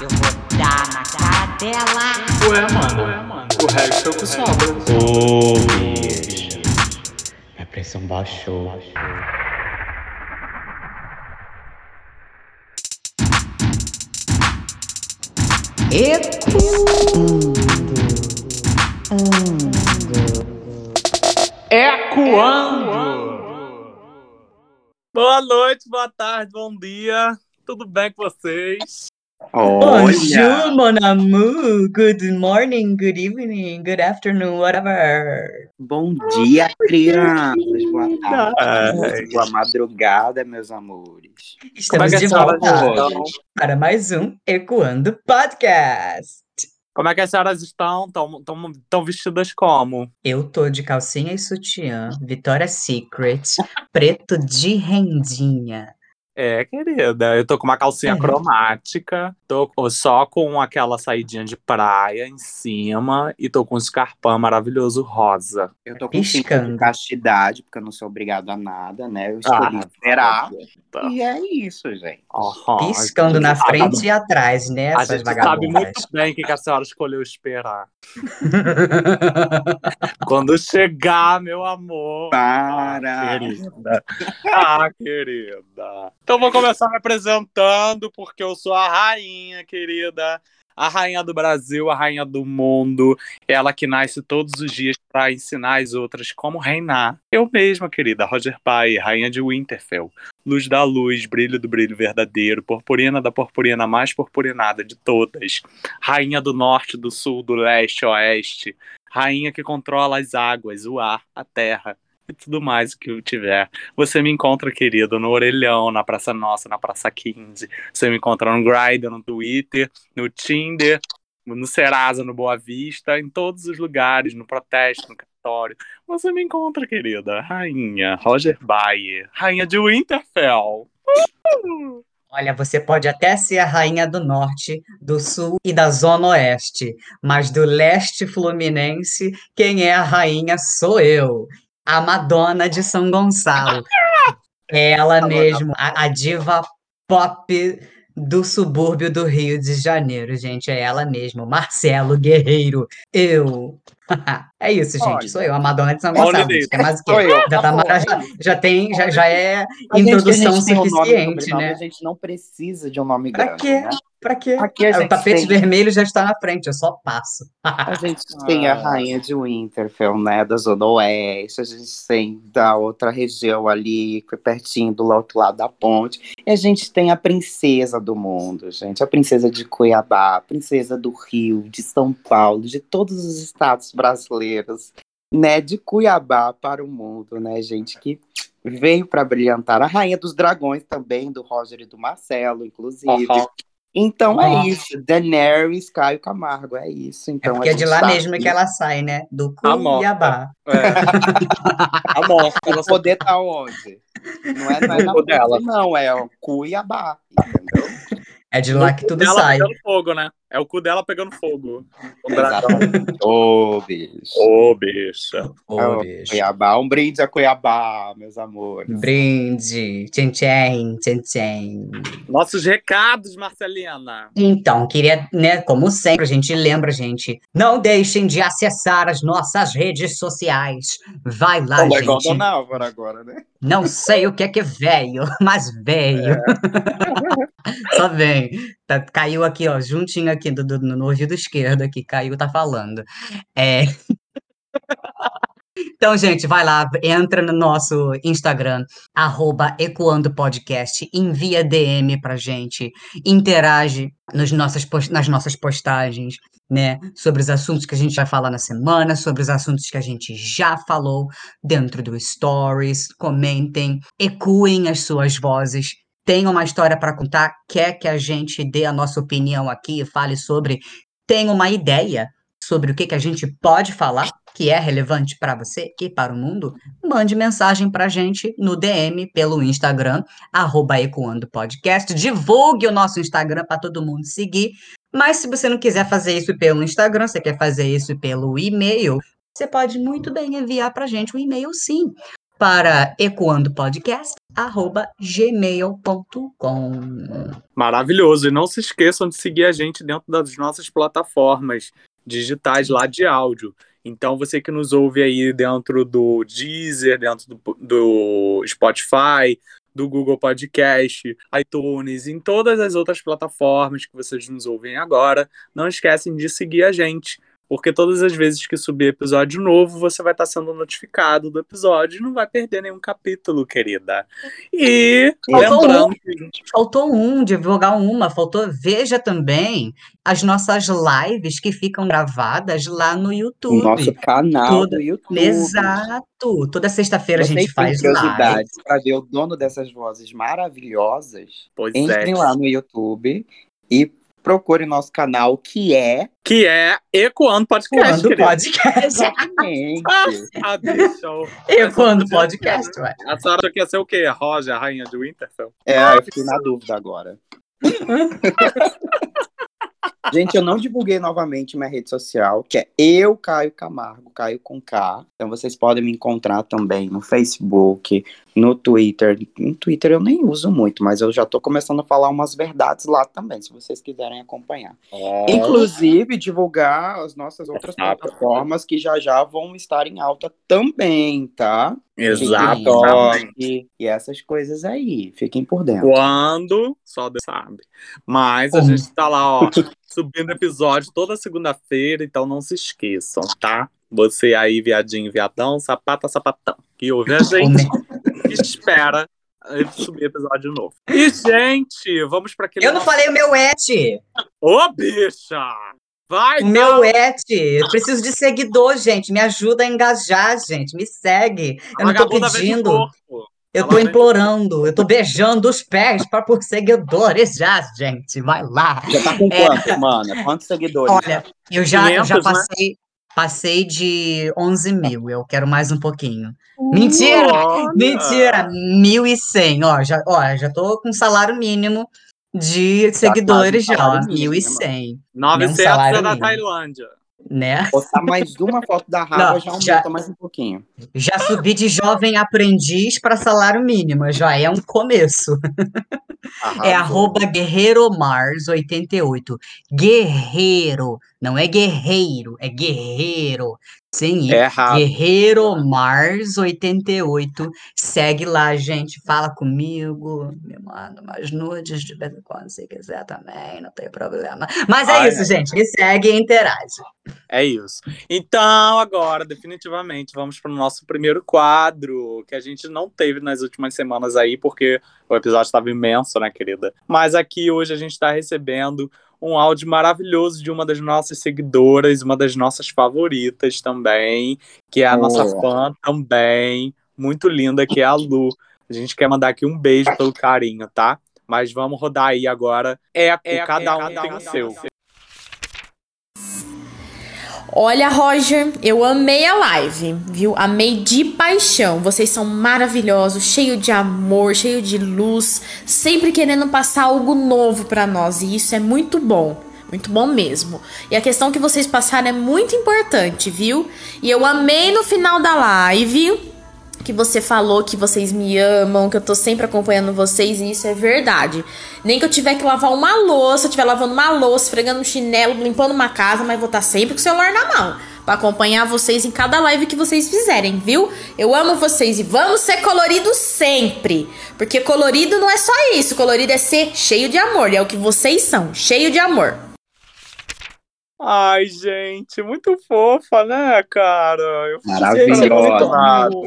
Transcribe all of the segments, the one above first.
Eu vou dar na cara dela. Ué, mano, Ué, mano. o resto é o que sobra. Ô, bicho. Minha pressão baixou. Ecoando! Boa noite, boa tarde, bom dia. Tudo bem com vocês? Bonjour, mon amour. Good morning, good evening, good afternoon, whatever. Bom dia, crianças. Boa tarde. Ai. Boa madrugada, meus amores. Estamos a de volta para mais um Ecoando Podcast. Como é que as senhoras estão? Estão vestidas como? Eu tô de calcinha e sutiã, Victoria's Secret, preto de rendinha. É, querida, eu tô com uma calcinha É. cromática, tô só com aquela saidinha de praia em cima e tô com um escarpão maravilhoso rosa. Eu tô com cinto Piscando. de castidade, porque eu não sou obrigado a nada, né? Eu Ah, escolhi esperar. tá. E é isso, gente. Aham, Piscando a na gente sabe- frente e atrás, né, A gente sabe muito bem o que que a senhora escolheu esperar. Quando chegar, meu amor. Para. Querida. Ah, querida. Então vou começar me apresentando, porque eu sou a rainha, querida. A rainha do Brasil, a rainha do mundo. Ela que nasce todos os dias para ensinar as outras como reinar. Eu mesma, querida, Roger Pai, rainha de Winterfell. Luz da luz, brilho do brilho verdadeiro, purpurina da purpurina mais purpurinada de todas. Rainha do norte, do sul, do leste, oeste. Rainha que controla as águas, o ar, a terra e tudo mais que eu tiver. Você me encontra, querido, no Orelhão, na Praça Nossa, na Praça 15. Você me encontra no Grindr, no Twitter, no Tinder, no Serasa, no Boa Vista, em todos os lugares, no protesto, no cartório. Você me encontra, querida. Rainha Roger Bayer, rainha de Winterfell. Olha, você pode até ser a rainha do norte, do sul e da zona oeste, mas do leste fluminense, quem é a rainha sou eu, a Madonna de São Gonçalo. Ela mesmo, a, a diva pop do subúrbio do Rio de Janeiro, gente, é ela mesmo, Marcelo Guerreiro, eu. É isso, gente, Olha. sou eu, a Madonna de São Gonçalo. gente, Quer mais o quê? Já, tá, acabou, mara- já, é tem, já, já é A gente- introdução a gente tem um nome suficiente, né? A gente não precisa de um nome Pra grande, quê? né? Pra quê? Aqui a Ah, o tapete tem- vermelho já está na frente, eu só passo. A gente tem a Ah. rainha de Winterfell, né, da Zona Oeste, a gente tem da outra região ali, que é pertinho do outro lado da ponte, e a gente tem a princesa do mundo, gente, a princesa de Cuiabá, a princesa do Rio, de São Paulo, de todos os estados brasileiros, né, de Cuiabá para o mundo, né, gente, que veio para brilhantar. A rainha dos dragões também, do Roger e do Marcelo, inclusive. Aham. Então é isso, Daenerys, Caio Camargo, é isso. É Então, porque a é de lá tá mesmo que ela sai, né? Do. Cuiabá. É. A morta. ela poder tá onde? Não é, não é na dela. não, é o Cuiabá? É de lá que O tudo dela sai. pegando fogo, né? É o cu dela pegando fogo. Ô, bicho. Ô, bicha. Ô, Ô, bicho. Cuiabá, um brinde a Cuiabá, meus amores. Brinde, tchen tchen, tchen tchen. Nossos recados, Marcelina. Então, queria, né, como sempre, a gente lembra, gente, não deixem de acessar as nossas redes sociais. Vai lá, legal gente. Álvaro agora, né? Não sei o que é que veio, mas veio. Vem. Tá- caiu aqui, ó, juntinho aqui do, do- no ouvido esquerdo aqui, caiu, tá falando. É. Então, gente, vai lá, entra no nosso Instagram, arroba Ecoando Podcast, envia DM pra gente, interage nos nossas, nas nossas postagens, né? Sobre os assuntos que a gente vai falar na semana, sobre os assuntos que a gente já falou dentro do Stories. Comentem, ecoem as suas vozes. Tem uma história para contar? Quer que a gente dê a nossa opinião aqui fale sobre? Tem uma ideia sobre o que, que a gente pode falar que é relevante para você e para o mundo? Mande mensagem para a gente no DM pelo Instagram, arroba. Divulgue o nosso Instagram para todo mundo seguir. Mas se você não quiser fazer isso pelo Instagram, você quer fazer isso pelo e-mail, você pode muito bem enviar para a gente um e-mail sim. Para ecoandopodcast@gmail.com. Maravilhoso. E não se esqueçam de seguir a gente dentro das nossas plataformas digitais lá de áudio. Então, você que nos ouve aí dentro do Deezer, dentro do, do Spotify, do Google Podcast, iTunes, em todas as outras plataformas que vocês nos ouvem agora, não esquecem de seguir a gente. Porque todas as vezes que subir episódio novo, você vai estar sendo notificado do episódio e não vai perder nenhum capítulo, querida. E Faltou lembrando um. Faltou um, divulgar uma, faltou. Veja também as nossas lives que ficam gravadas lá no O YouTube. nosso canal Tudo. do YouTube. Exato. Toda sexta-feira a gente faz live. curiosidade para ver o dono dessas vozes maravilhosas? Pois Entrem é. lá no YouTube e procurem nosso canal, que é. Que é Ecoando Podcast, querida. podcast. Exatamente. Ah, bicho. Essa podia podcast, ué. A senhora quer ser o quê? Roger, a rainha de Winterfell? é, eu fiquei na dúvida agora. Gente, eu não divulguei novamente minha rede social, que é eu, Caio Camargo, Caio com K. Então vocês podem me encontrar também no Facebook, no Twitter. No Twitter eu nem uso muito, mas eu já tô começando a falar umas verdades lá também, se vocês quiserem acompanhar. Inclusive, divulgar as nossas outras plataformas que já já vão estar em alta também, tá? Exatamente. TikTok E essas coisas aí. Fiquem por dentro. Quando, só Deus sabe. Mas a Como? gente tá lá, ó, subindo episódio toda segunda-feira, então não se esqueçam, tá? Você aí, viadinho, viadão, sapata, sapatão, que ouve a gente, espera subir episódio novo. E, gente, vamos para aquele. Eu não nosso- falei o meu et. Ô, bicha! Vai, O meu et. Eu preciso de seguidor, gente. Me ajuda a engajar, gente. Me segue. A Eu não tô pedindo. Eu vem- implorando. Eu tô beijando os pés para por seguidores já, gente. Vai lá. Já tá com É. quantos, mana? Quantos seguidores? Olha, eu já, eu já 500, né? passei, passei de 11 mil. Eu quero mais um pouquinho. Mentira! Olha! Mentira! 1.100. Ó, já, ó, já tô com salário mínimo de tá seguidores já, ó. salário mínimo, né, 1.100, 900 salário é da mínimo. Tailândia. Né? Botar mais uma foto da raba Não, já aumenta já- mais um pouquinho. Já subi de jovem aprendiz para salário mínimo. Já é um começo. É Arrasou. arroba guerreiromars88. Guerreiro, não é guerreiro, é guerreiro. Sem I. É errado. Guerreiromars88. Segue lá, gente. Fala comigo. Me manda umas nudes de vez em quando, se quiser também, não tem problema. Mas é Ai, isso, gente. Me segue e interage. É isso. Então, agora, definitivamente, vamos para o nosso primeiro quadro, que a gente não teve nas últimas semanas aí, porque o episódio estava imenso, né, querida? Mas aqui hoje a gente está recebendo um áudio maravilhoso de uma das nossas seguidoras, uma das nossas favoritas também, que é a nossa fã também, muito linda, que é a Lu. A gente quer mandar aqui um beijo pelo carinho, tá? Mas vamos rodar aí agora. É, é cada um tem o seu. Olha, Roger, eu amei a live, viu? Amei de paixão. Vocês são maravilhosos, cheio de amor, cheio de luz, sempre querendo passar algo novo pra nós, e isso é muito bom. Muito bom mesmo. E a questão que vocês passaram é muito importante, viu? E eu amei no final da live que você falou que vocês me amam, que eu tô sempre acompanhando vocês, e isso é verdade. Nem que eu tiver que lavar uma louça, eu estiver lavando uma louça, esfregando um chinelo, limpando uma casa, mas vou estar sempre com o celular na mão. Pra acompanhar vocês em cada live que vocês fizerem, viu? Eu amo vocês e vamos ser coloridos sempre. Porque colorido não é só isso. Colorido é ser cheio de amor. É o que vocês são, cheio de amor. Ai, gente, muito fofa, né, cara? Eu Maravilhosa. emocionado.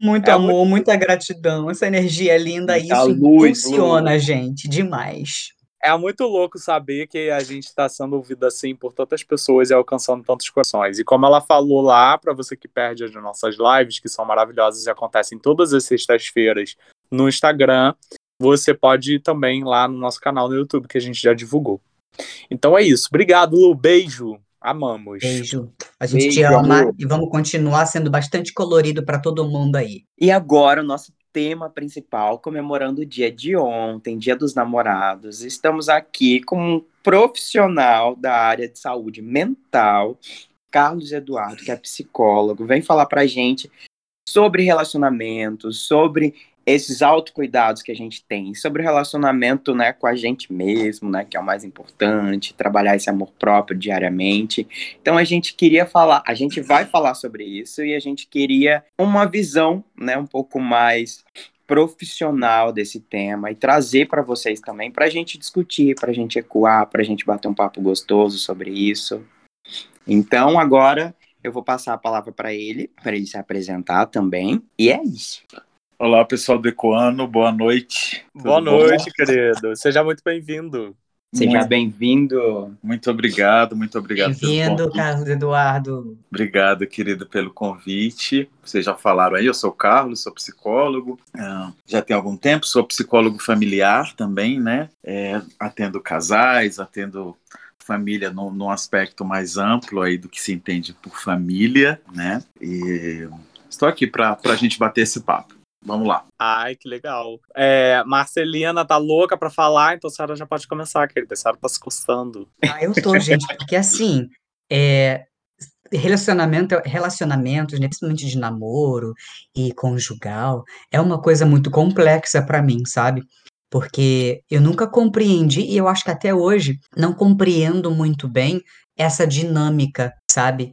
Muito É amor, muita gratidão. Essa energia é linda. Muita Isso luz, funciona, gente, demais. É muito louco saber que a gente está sendo ouvido assim por tantas pessoas e alcançando tantos corações. E como ela falou lá, para você que perde as nossas lives, que são maravilhosas e acontecem todas as sextas-feiras no Instagram, você pode ir também lá no nosso canal no YouTube, que a gente já divulgou. Então é isso. Obrigado, Lu. Beijo. Amamos. Beijo. A gente te Beijo, ama amor. e vamos continuar sendo bastante colorido para todo mundo aí. E agora, o nosso tema principal, comemorando o dia de ontem, Dia dos Namorados. Estamos aqui com um profissional da área de saúde mental, Carlos Eduardo, que é psicólogo. Vem falar pra gente sobre relacionamentos, sobre esses autocuidados que a gente tem, sobre o relacionamento, né, com a gente mesmo, né, que é o mais importante, trabalhar esse amor próprio diariamente. Então a gente queria falar, a gente vai falar sobre isso e a gente queria uma visão, né, um pouco mais profissional desse tema e trazer para vocês também, para a gente discutir, para a gente ecoar, para a gente bater um papo gostoso sobre isso. Então agora eu vou passar a palavra para ele, para ele se apresentar também. E é isso. Olá, pessoal do Ecoano, boa noite. Boa Tudo bom? noite, querido. Seja muito bem-vindo. Seja bem-vindo. Muito obrigado, muito obrigado Bem-vindo. Carlos Eduardo. Obrigado, querido, pelo convite. Vocês já falaram aí, eu sou o Carlos, sou psicólogo. ah, já tem algum tempo, sou psicólogo familiar também, né? É, atendo casais, atendo família num, num aspecto mais amplo aí do que se entende por família, né? E estou aqui para a gente bater esse papo. Vamos lá. Ai, que legal. É, Marcelina tá louca pra falar, então a senhora já pode começar, querida. A senhora tá se coçando. Ah, eu tô, gente, porque assim, é, relacionamento, relacionamentos, né, principalmente de namoro e conjugal, é uma coisa muito complexa para mim, sabe? Porque eu nunca compreendi, e eu acho que até hoje não compreendo muito bem essa dinâmica, sabe?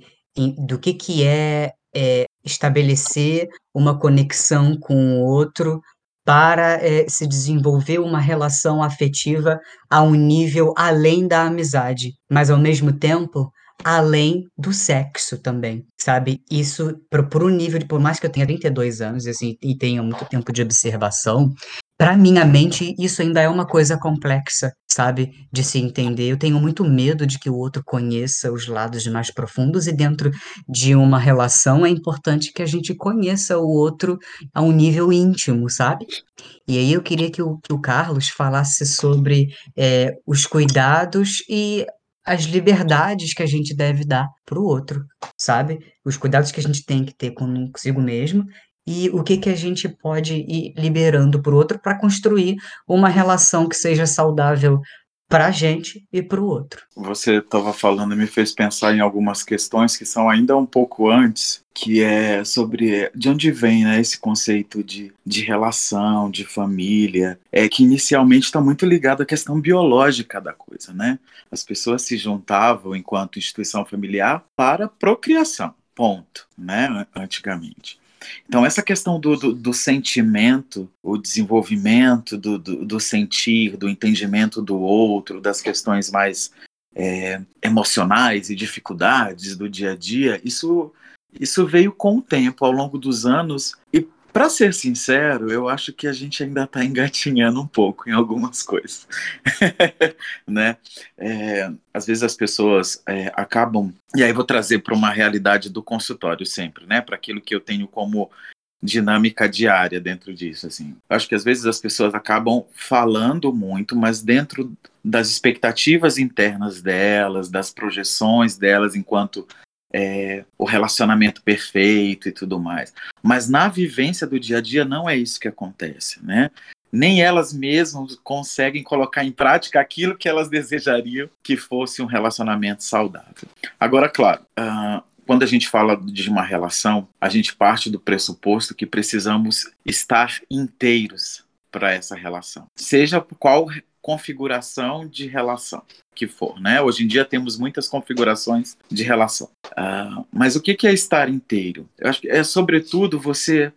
Do que que é, é, estabelecer uma conexão com o outro para é, se desenvolver uma relação afetiva a um nível além da amizade, mas ao mesmo tempo além do sexo também, sabe? Isso pro, pro nível de, por mais que eu tenha 32 anos assim, e tenha muito tempo de observação, para minha mente isso ainda é uma coisa complexa, sabe? De se entender. Eu tenho muito medo de que o outro conheça os lados mais profundos e dentro de uma relação é importante que a gente conheça o outro a um nível íntimo, sabe? E aí eu queria que o, que o Carlos falasse sobre é, os cuidados e as liberdades que a gente deve dar para o outro, sabe? Os cuidados que a gente tem que ter consigo mesmo e o que que a gente pode ir liberando para o outro para construir uma relação que seja saudável para a gente e para o outro. Você estava falando e me fez pensar em algumas questões que são ainda um pouco antes, que é sobre de onde vem né, esse conceito de, de relação, de família, é que inicialmente está muito ligado à questão biológica da coisa, né? As pessoas se juntavam enquanto instituição familiar para procriação, ponto, né? Antigamente. Então, essa questão do, do, do sentimento, o desenvolvimento do, do, do, sentir, do entendimento do outro, das questões mais é, emocionais e dificuldades do dia a dia, isso, isso veio com o tempo, ao longo dos anos. E, para ser sincero, eu acho que a gente ainda está engatinhando um pouco em algumas coisas. né? É, às vezes as pessoas é, acabam. E aí vou trazer para uma realidade do consultório sempre, né? Para aquilo que eu tenho como dinâmica diária dentro disso, assim. Acho que às vezes as pessoas acabam falando muito, mas dentro das expectativas internas delas, das projeções delas enquanto é, o relacionamento perfeito e tudo mais. Mas na vivência do dia a dia não é isso que acontece, né? Nem elas mesmas conseguem colocar em prática aquilo que elas desejariam que fosse um relacionamento saudável. Agora, claro, uh, quando a gente fala de uma relação, a gente parte do pressuposto que precisamos estar inteiros para essa relação, seja qual configuração de relação que for, né? Hoje em dia temos muitas configurações de relação, uh, mas o que é estar inteiro? Eu acho que é sobretudo você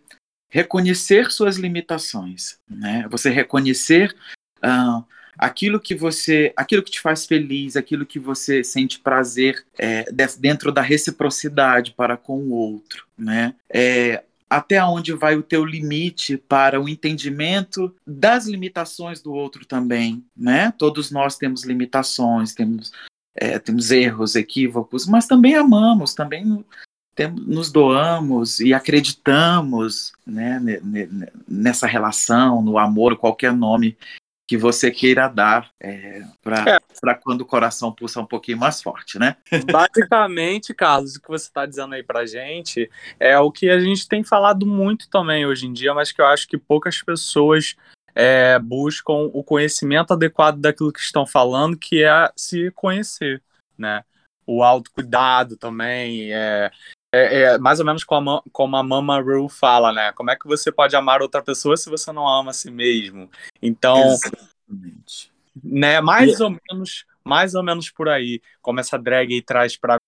reconhecer suas limitações, né? Você reconhecer uh, aquilo que você, aquilo que te faz feliz, aquilo que você sente prazer é, dentro da reciprocidade para com o outro, né? É, até onde vai o teu limite para o entendimento das limitações do outro também, né? Todos nós temos limitações, temos é, temos erros, equívocos, mas também amamos, também nos doamos e acreditamos né, nessa relação, no amor, qualquer nome que você queira dar é, para é. quando o coração pulsa um pouquinho mais forte, né? Basicamente, Carlos, o que você está dizendo aí para gente é o que a gente tem falado muito também hoje em dia, mas que eu acho que poucas pessoas é, buscam o conhecimento adequado daquilo que estão falando, que é se conhecer, né? O autocuidado também, é, É, é mais ou menos como a, como a Mama Ru fala, né? Como é que você pode amar outra pessoa se você não ama a si mesmo? Então, Exatamente. né, mais ou menos, mais ou menos por aí, como essa drag aí traz pra, mim,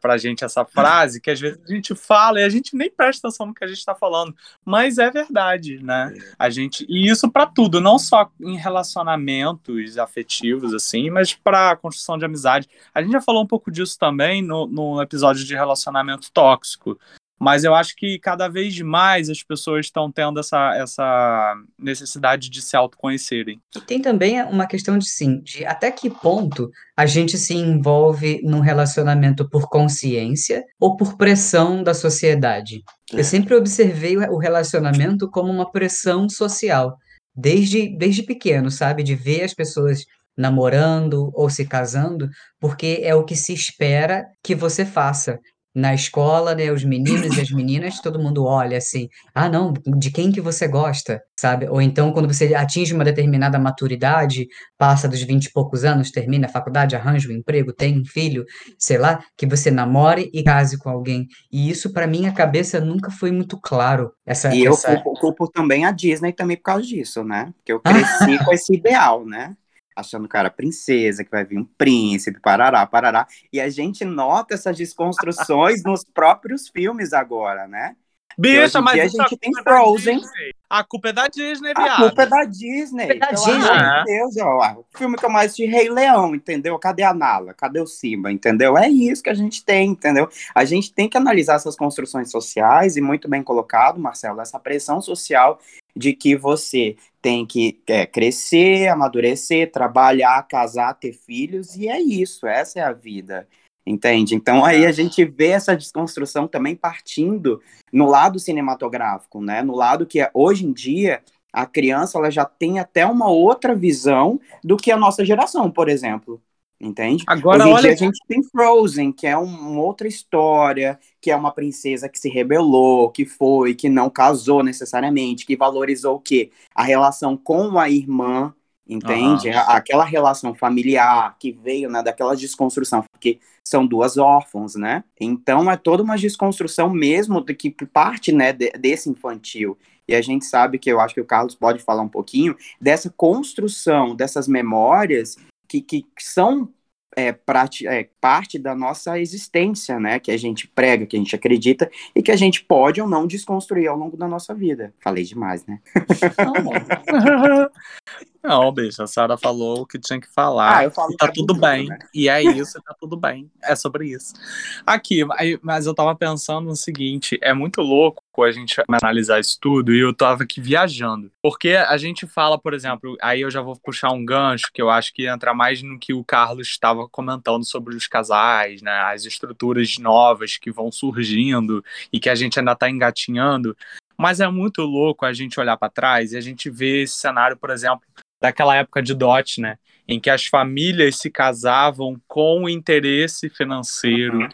pra gente essa frase, que às vezes a gente fala e a gente nem presta atenção no que a gente tá falando, mas é verdade, né? A gente, e isso pra tudo, não só em relacionamentos afetivos, assim, mas pra construção de amizade. A gente já falou um pouco disso também no, no episódio de relacionamento tóxico. Mas eu acho que cada vez mais as pessoas estão tendo essa, essa necessidade de se autoconhecerem. E tem também uma questão de sim, de até que ponto a gente se envolve num relacionamento por consciência ou por pressão da sociedade. Eu sempre observei o relacionamento como uma pressão social, desde, desde pequeno, sabe? De ver as pessoas namorando ou se casando, porque é o que se espera que você faça. Na escola, né, os meninos e as meninas, todo mundo olha assim, ah, não, de quem que você gosta, sabe? Ou então, quando você atinge uma determinada maturidade, passa dos 20 e poucos anos, termina a faculdade, arranja um emprego, tem um filho, sei lá, que você namore e case com alguém. E isso, para mim, a cabeça nunca foi muito claro. Essa, E eu essa... culpo, culpo também a Disney também por causa disso, né? Porque eu cresci com esse ideal, né? Achando que era princesa, que vai vir um príncipe, parará, parará. E a gente nota essas desconstruções nos próprios filmes agora, né? Bicha, mas dia a gente tem é Frozen. A culpa é da Disney, A viado. culpa é da Disney. É da pelo Disney. amor de Deus, ó. O filme que eu mais assisti, Rei Leão, entendeu? Cadê a Nala? Cadê o Simba, entendeu? É isso que a gente tem, entendeu? A gente tem que analisar essas construções sociais, e muito bem colocado, Marcelo, essa pressão social de que você tem que é, crescer, amadurecer, trabalhar, casar, ter filhos, e é isso, essa é a vida. Entende? Então aí a gente vê essa desconstrução também partindo no lado cinematográfico, né? No lado que é, hoje em dia a criança ela já tem até uma outra visão do que a nossa geração, por exemplo. Entende? Agora, olha a gente tem Frozen, que é um- uma outra história, que é uma princesa que se rebelou, que foi, que não casou necessariamente, que valorizou o quê? A relação com a irmã, entende? A- Aquela relação familiar que veio, né, daquela desconstrução, porque são duas órfãos, né? Então é toda uma desconstrução mesmo do que parte, né, de- desse infantil. E a gente sabe que eu acho que o Carlos pode falar um pouquinho dessa construção dessas memórias que, que são é, prati- é, parte da nossa existência, né? Que a gente prega, que a gente acredita e que a gente pode ou não desconstruir ao longo da nossa vida. Falei demais, né? Não, bicho, a Sara falou o que tinha que falar. Ah, eu falo e tá tudo tudo, bem. né? E é isso, tá tudo bem. É sobre isso. Aqui, mas eu tava pensando no seguinte: é muito louco a gente analisar isso tudo e eu tava aqui viajando. Porque a gente fala, por exemplo, aí eu já vou puxar um gancho que eu acho que entra mais no que o Carlos estava comentando sobre os casais, né? As estruturas novas que vão surgindo e que a gente ainda tá engatinhando. Mas é muito louco a gente olhar para trás e a gente ver esse cenário, por exemplo, daquela época de DOT, né? Em que as famílias se casavam com o interesse financeiro, Uhum.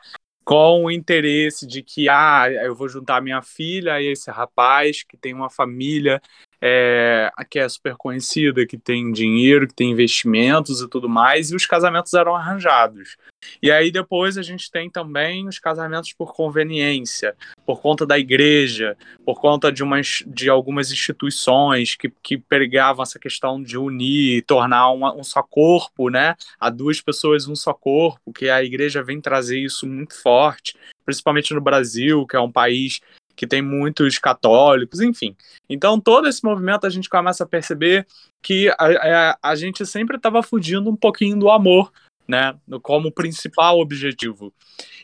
com o interesse de que, ah, eu vou juntar minha filha a esse rapaz que tem uma família é, que é super conhecida, que tem dinheiro, que tem investimentos e tudo mais, e os casamentos eram arranjados. E aí depois a gente tem também os casamentos por conveniência, por conta da igreja, por conta de, umas, de algumas instituições que, que pregavam essa questão de unir, tornar uma, um só corpo, né? A duas pessoas um só corpo, que a igreja vem trazer isso muito forte, principalmente no Brasil, que é um país que tem muitos católicos, enfim. Então, todo esse movimento a gente começa a perceber que a, a, a gente sempre estava fugindo um pouquinho do amor, né? Como principal objetivo.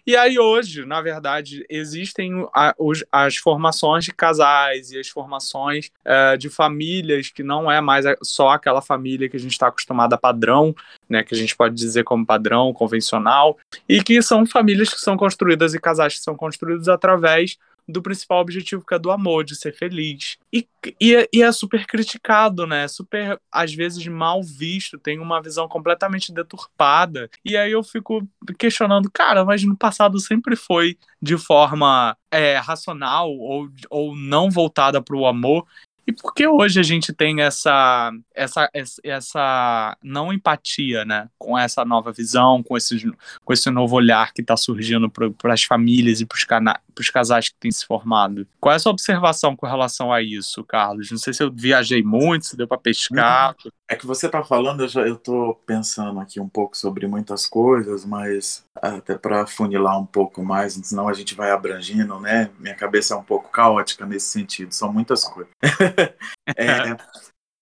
E aí, hoje, na verdade, existem a, os, as formações de casais e as formações eh, de famílias, que não é mais só aquela família que a gente está acostumado a padrão, né? Que a gente pode dizer como padrão, convencional, e que são famílias que são construídas e casais que são construídos através do principal objetivo que é do amor, de ser feliz. E, e, é- e é super criticado, né? Super, às vezes, mal visto, tem uma visão completamente deturpada. E aí eu fico questionando, cara, mas no passado sempre foi de forma é, racional ou, ou não voltada para o amor. E por que hoje a gente tem essa, essa, essa, não empatia, né? Com essa nova visão, com, esses, com esse novo olhar que está surgindo para as famílias e para os casais que têm se formado. Qual é a sua observação com relação a isso, Carlos? Não sei se eu viajei muito, se deu para pescar. É que você está falando, eu, já, eu tô pensando aqui um pouco sobre muitas coisas, mas até para funilar um pouco mais, senão a gente vai abrangindo, né? Minha cabeça é um pouco caótica nesse sentido, são muitas coisas. é,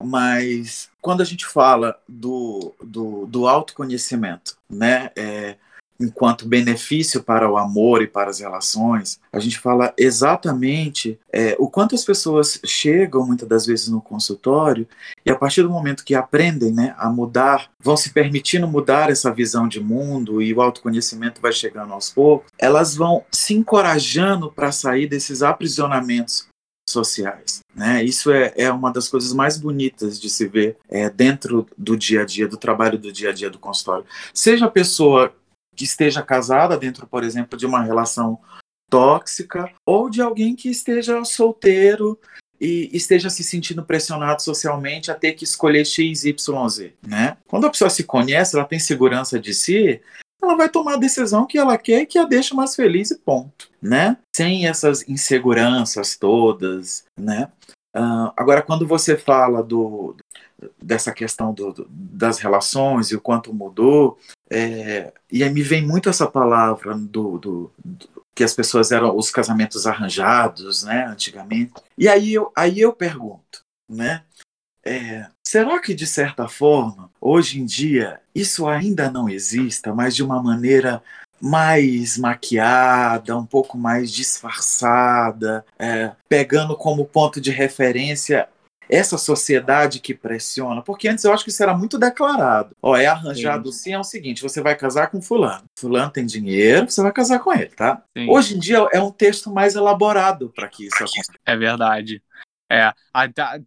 mas quando a gente fala do, do, do autoconhecimento, né? É, enquanto benefício para o amor e para as relações, a gente fala exatamente é, o quanto as pessoas chegam muitas das vezes no consultório e a partir do momento que aprendem né, a mudar, vão se permitindo mudar essa visão de mundo e o autoconhecimento vai chegando aos poucos, elas vão se encorajando para sair desses aprisionamentos sociais. Né? Isso é, é uma das coisas mais bonitas de se ver é, dentro do dia a dia, do trabalho do dia a dia do consultório. Seja a pessoa que esteja casada dentro, por exemplo, de uma relação tóxica, ou de alguém que esteja solteiro e esteja se sentindo pressionado socialmente a ter que escolher X, Y, Z, né? Quando a pessoa se conhece, ela tem segurança de si, ela vai tomar a decisão que ela quer e que a deixa mais feliz e ponto, né? Sem essas inseguranças todas, né? Uh, agora, quando você fala do, dessa questão do, do, das relações e o quanto mudou, é, e aí me vem muito essa palavra do, do, do, que as pessoas eram os casamentos arranjados, né, antigamente. E aí eu, aí eu pergunto, né, é, será que de certa forma, hoje em dia, isso ainda não exista, mas de uma maneira mais maquiada, um pouco mais disfarçada, é, pegando como ponto de referência essa sociedade que pressiona, porque antes eu acho que isso era muito declarado. Ó, é arranjado sim, sim é o seguinte: você vai casar com fulano. Fulano tem dinheiro, você vai casar com ele, tá? Sim. Hoje em dia é um texto mais elaborado para que isso aconteça. É verdade. É,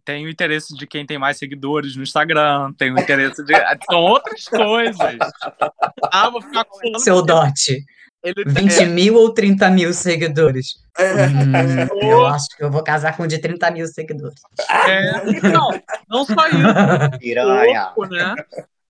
tem o interesse de quem tem mais seguidores no Instagram, tem o interesse de. São outras coisas. Ah, vou ficar com Seu dote. Ele 20 é. mil ou 30 mil seguidores? É. Hum, eu acho que eu vou casar com de 30 mil seguidores. É, não, não só isso. Piranha. O corpo, né?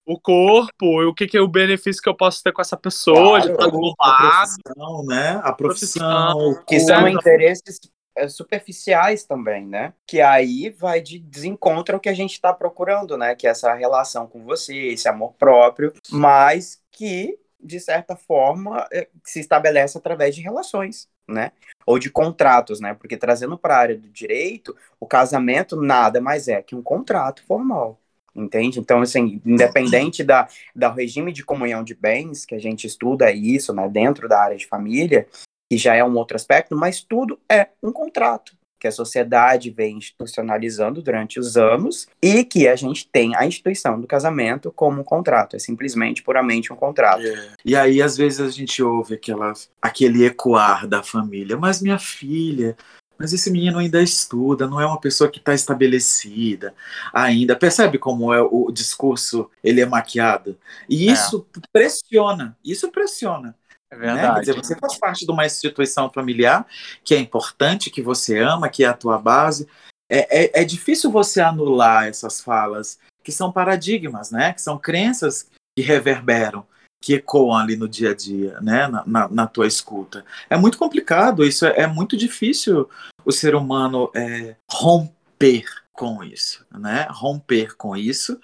O corpo, o que, que é o benefício que eu posso ter com essa pessoa, claro, de estar do lado. A profissão, né? A profissão. profissão que são interesses é, superficiais também, né? Que aí vai de desencontro ao que a gente está procurando, né? Que é essa relação com você, esse amor próprio, mas que de certa forma, é, se estabelece através de relações, né? Ou de contratos, né? Porque trazendo para a área do direito, o casamento nada mais é que um contrato formal, entende? Então, assim, independente da, da regime de comunhão de bens, que a gente estuda isso, né, dentro da área de família, que já é um outro aspecto, mas tudo é um contrato, que a sociedade vem institucionalizando durante os anos e que a gente tem a instituição do casamento como um contrato, é simplesmente puramente um contrato. É. E aí às vezes a gente ouve aquela, aquele ecoar da família, mas minha filha, mas esse menino ainda estuda, não é uma pessoa que está estabelecida ainda. Percebe como é o discurso ele é maquiado? E é. isso é. pressiona, isso pressiona. É verdade. Né? Quer dizer, você faz parte de uma instituição familiar que é importante, que você ama, que é a tua base. É, é, é difícil você anular essas falas que são paradigmas, né? Que são crenças que reverberam, que ecoam ali no dia a dia, né? Na, na, na tua escuta. É muito complicado, isso é, é muito difícil o ser humano é, romper com isso, né? Romper com isso uh,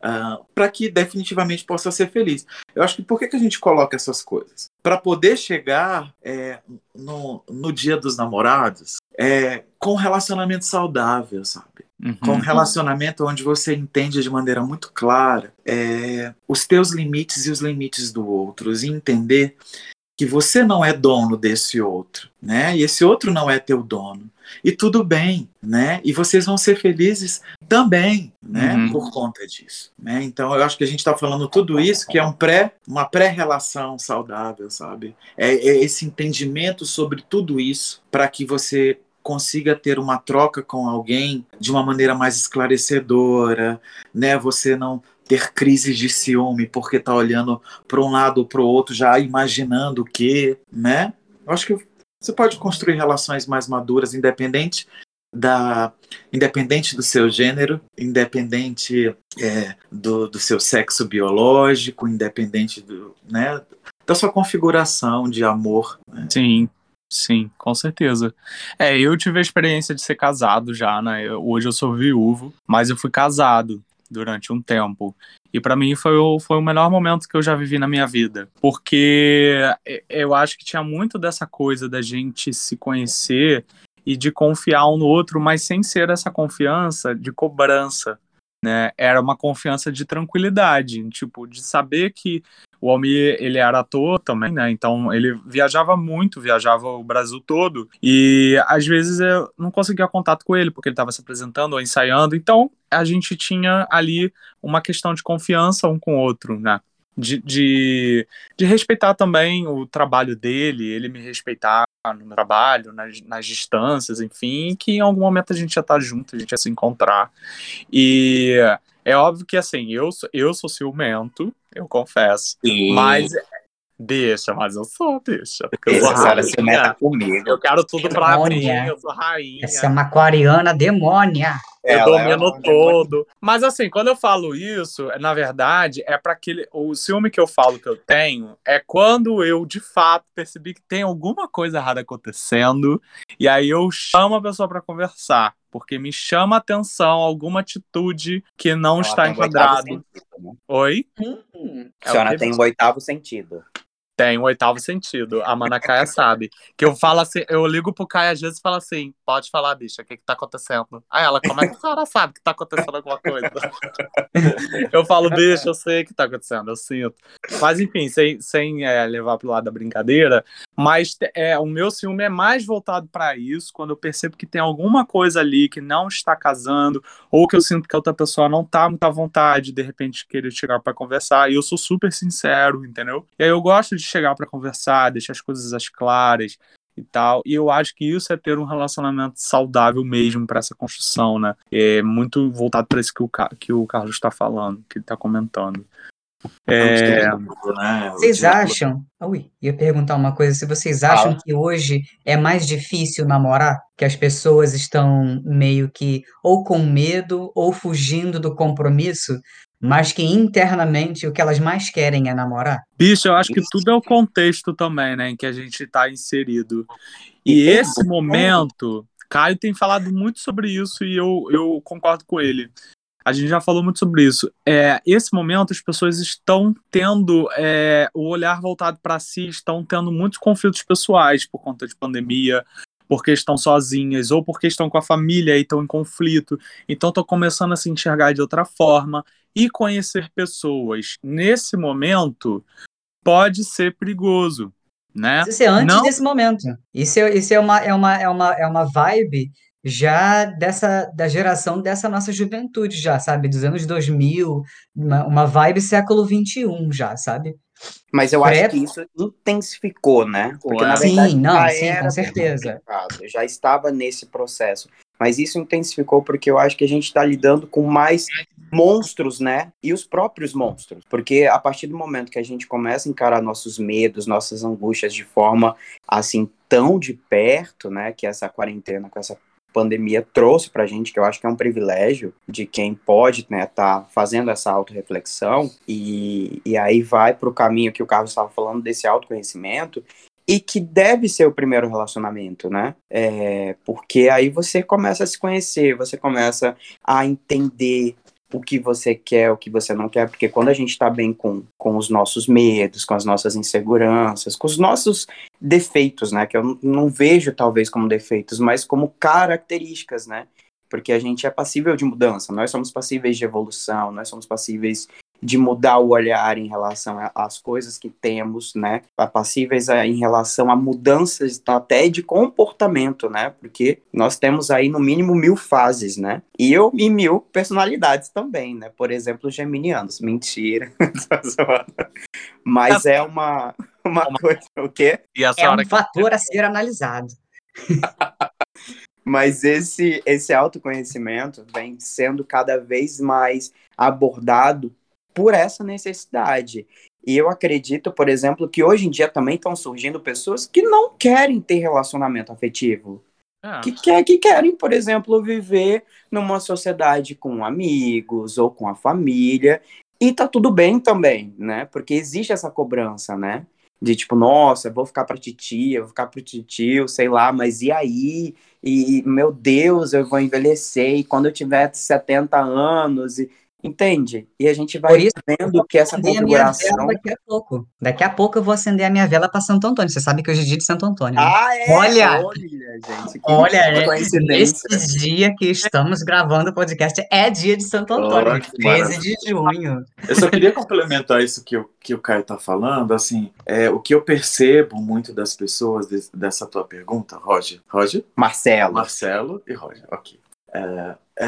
ah, para que definitivamente possa ser feliz. Eu acho que por que, que a gente coloca essas coisas? Para poder chegar é, no, no dia dos namorados é, com um relacionamento saudável, sabe? Uhum. Com um relacionamento onde você entende de maneira muito clara é, os teus limites e os limites do outro, e entender que você não é dono desse outro, né? E esse outro não é teu dono e tudo bem, né? E vocês vão ser felizes também, né? Uhum. Por conta disso, né? Então eu acho que a gente está falando tudo isso que é um pré, uma pré-relação saudável, sabe? É, é esse entendimento sobre tudo isso para que você consiga ter uma troca com alguém de uma maneira mais esclarecedora, né? Você não ter crises de ciúme porque tá olhando para um lado ou para o outro já imaginando o que, né? Eu acho que você pode construir relações mais maduras, independente da independente do seu gênero, independente é, do, do seu sexo biológico, independente do, né, da sua configuração de amor. Né? Sim, sim, com certeza. É, eu tive a experiência de ser casado já, né? Hoje eu sou viúvo, mas eu fui casado durante um tempo. E pra mim foi o, foi o melhor momento que eu já vivi na minha vida. Porque eu acho que tinha muito dessa coisa da gente se conhecer e de confiar um no outro, mas sem ser essa confiança de cobrança. Né? Era uma confiança de tranquilidade, tipo, de saber que o Almir, ele era ator também, né? Então ele viajava muito, viajava o Brasil todo. E às vezes eu não conseguia contato com ele, porque ele estava se apresentando ou ensaiando. Então a gente tinha ali uma questão de confiança um com o outro, né? De, de, de respeitar também o trabalho dele, ele me respeitar no trabalho, nas, nas distâncias, enfim, que em algum momento a gente ia estar junto, a gente ia se encontrar. E é óbvio que assim, eu, sou- eu sou ciumento, eu confesso. Mas. Deixa, mas eu sou, deixa. Porque eu sou Essa senhora se meta comigo. Eu quero tudo pra mim, Demônia. eu sou rainha. Essa é uma aquariana demônia. Eu Ela é domino uma todo. Mas assim, quando eu falo isso, na verdade, é para aquele. O ciúme que eu falo que eu tenho é quando eu, de fato, percebi que tem alguma coisa errada acontecendo. E aí eu chamo a pessoa para conversar. Porque me chama a atenção alguma atitude que não Ela está sentido, né? Oi? A senhora É o tem um oitavo sentido. Tem um oitavo sentido. A Mana Caia sabe. Que eu falo assim, eu ligo pro Caia às vezes e falo assim: pode falar, bicha, o que que tá acontecendo? Aí ela, como é que a senhora sabe que tá acontecendo alguma coisa? eu falo, bicha, eu sei que tá acontecendo, eu sinto. Mas enfim, sem, sem é, levar pro lado da brincadeira, mas é, o meu ciúme é mais voltado pra isso, quando eu percebo que tem alguma coisa ali que não está casando, ou que eu sinto que a outra pessoa não tá muito à vontade, de repente querer chegar pra conversar, e eu sou super sincero, entendeu? E aí eu gosto de chegar pra conversar, deixar as coisas às claras e tal. E eu acho que isso é ter um relacionamento saudável mesmo pra essa construção, né? É muito voltado pra isso que o, que o Carlos está falando, que ele tá comentando. É, né? O Vocês acham? Ui, ia perguntar uma coisa. Se vocês acham que hoje é mais difícil namorar, que as pessoas estão meio que ou com medo ou fugindo do compromisso, mas que internamente o que elas mais querem é namorar? Bicho, eu acho que tudo é o contexto também, né, em que a gente está inserido. E esse momento, Caio tem falado muito sobre isso e eu, eu concordo com ele. A gente já falou muito sobre isso. É, esse momento, as pessoas estão tendo é, o olhar voltado para si, estão tendo muitos conflitos pessoais por conta de pandemia, porque estão sozinhas ou porque estão com a família e estão em conflito. Então, estão começando a se enxergar de outra forma e conhecer pessoas. Nesse momento, pode ser perigoso, né? Isso é antes Não. desse momento. Isso é, isso é uma, é uma, é uma, é uma vibe já dessa da geração dessa nossa juventude já, sabe? Dos anos 2000, uma, uma vibe século 21 já, sabe? Mas eu acho que isso intensificou, né? Porque na Sim, verdade não, já sim, com certeza. complicado, já estava nesse processo. Mas isso intensificou porque eu acho que a gente está lidando com mais monstros, né? E os próprios monstros. Porque a partir do momento que a gente começa a encarar nossos medos, nossas angústias de forma assim tão de perto, né? Que essa quarentena com essa pandemia trouxe pra gente, que eu acho que é um privilégio de quem pode, né, tá fazendo essa autorreflexão e, e aí vai pro caminho que o Carlos estava falando desse autoconhecimento e que deve ser o primeiro relacionamento, né? É, porque aí você começa a se conhecer, você começa a entender o que você quer, o que você não quer, porque quando a gente tá bem com, com os nossos medos, com as nossas inseguranças, com os nossos defeitos, né? Que eu não vejo talvez como defeitos, mas como características, né? Porque a gente é passível de mudança, nós somos passíveis de evolução, nós somos passíveis de mudar o olhar em relação às coisas que temos, né? Passíveis a- em relação a mudanças até de comportamento, né? Porque nós temos aí no mínimo mil fases, né? E eu e mil personalidades também, né? Por exemplo, os geminianos. Mentira. Mas é uma, uma coisa. O quê? E a É um fator a ser analisado. Mas esse, esse autoconhecimento vem sendo cada vez mais abordado por essa necessidade. E eu acredito, por exemplo, que hoje em dia também estão surgindo pessoas que não querem ter relacionamento afetivo. É. que, quer, que querem, por exemplo, viver numa sociedade com amigos ou com a família. E tá tudo bem também, né? Porque existe essa cobrança, né? De tipo, nossa, eu vou ficar pra titia, vou ficar pro titio, sei lá, mas e aí? E, meu Deus, eu vou envelhecer, e quando eu tiver 70 anos, e, entende? E a gente Por vai isso, vendo que essa configuração. daqui a pouco. Daqui a pouco eu vou acender a minha vela para Santo Antônio. Você sabe que hoje é dia de Santo Antônio. né? Ah, é? Olha! Olha, gente, que Olha, é, coincidência. nesse dia que estamos gravando o podcast é dia de Santo Antônio, Olha, gente, que 13 de junho. Eu só queria complementar isso que o, que o Caio tá falando, assim, é, o que eu percebo muito das pessoas des- dessa tua pergunta, Roger, Roger, Marcelo. Marcelo e Roger, ok. É, é,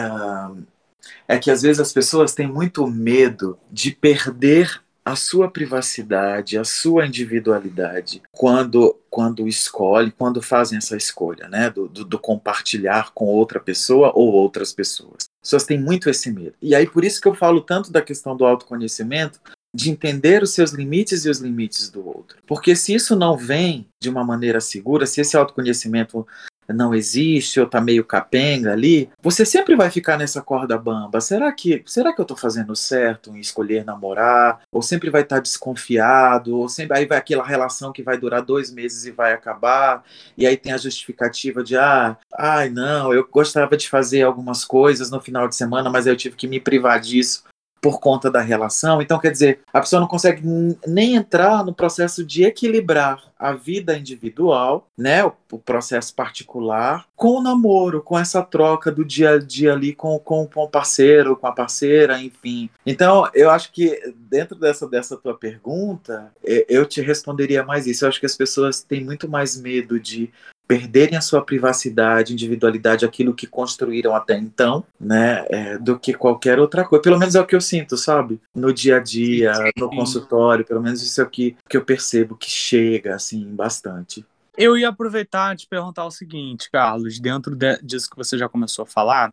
é que às vezes as pessoas têm muito medo de perder a sua privacidade, a sua individualidade, quando, quando escolhe, quando fazem essa escolha, né? Do, do, do compartilhar com outra pessoa ou outras pessoas. As pessoas têm muito esse medo. E aí, por isso que eu falo tanto da questão do autoconhecimento, de entender os seus limites e os limites do outro. Porque se isso não vem de uma maneira segura, se esse autoconhecimento não existe ou tá meio capenga ali, você sempre vai ficar nessa corda bamba. Será que, será que eu tô fazendo certo em escolher namorar? Ou sempre vai estar desconfiado? Ou sempre aí vai aquela relação que vai durar dois meses e vai acabar? E aí tem a justificativa de ah, ai não, eu gostava de fazer algumas coisas no final de semana, mas eu tive que me privar disso por conta da relação. Então, quer dizer, a pessoa não consegue nem entrar no processo de equilibrar a vida individual, né, o, o processo particular, com o namoro, com essa troca do dia a dia ali com, com, com o parceiro, com a parceira, enfim. Então, eu acho que dentro dessa, dessa tua pergunta, eu te responderia mais isso. Eu acho que as pessoas têm muito mais medo de perderem a sua privacidade, individualidade, aquilo que construíram até então, né, é, do que qualquer outra coisa. Pelo menos é o que eu sinto, sabe? No dia a dia, no consultório, pelo menos isso é o que, que eu percebo que chega, assim, bastante. Eu ia aproveitar e te perguntar o seguinte, Carlos, dentro de- disso que você já começou a falar,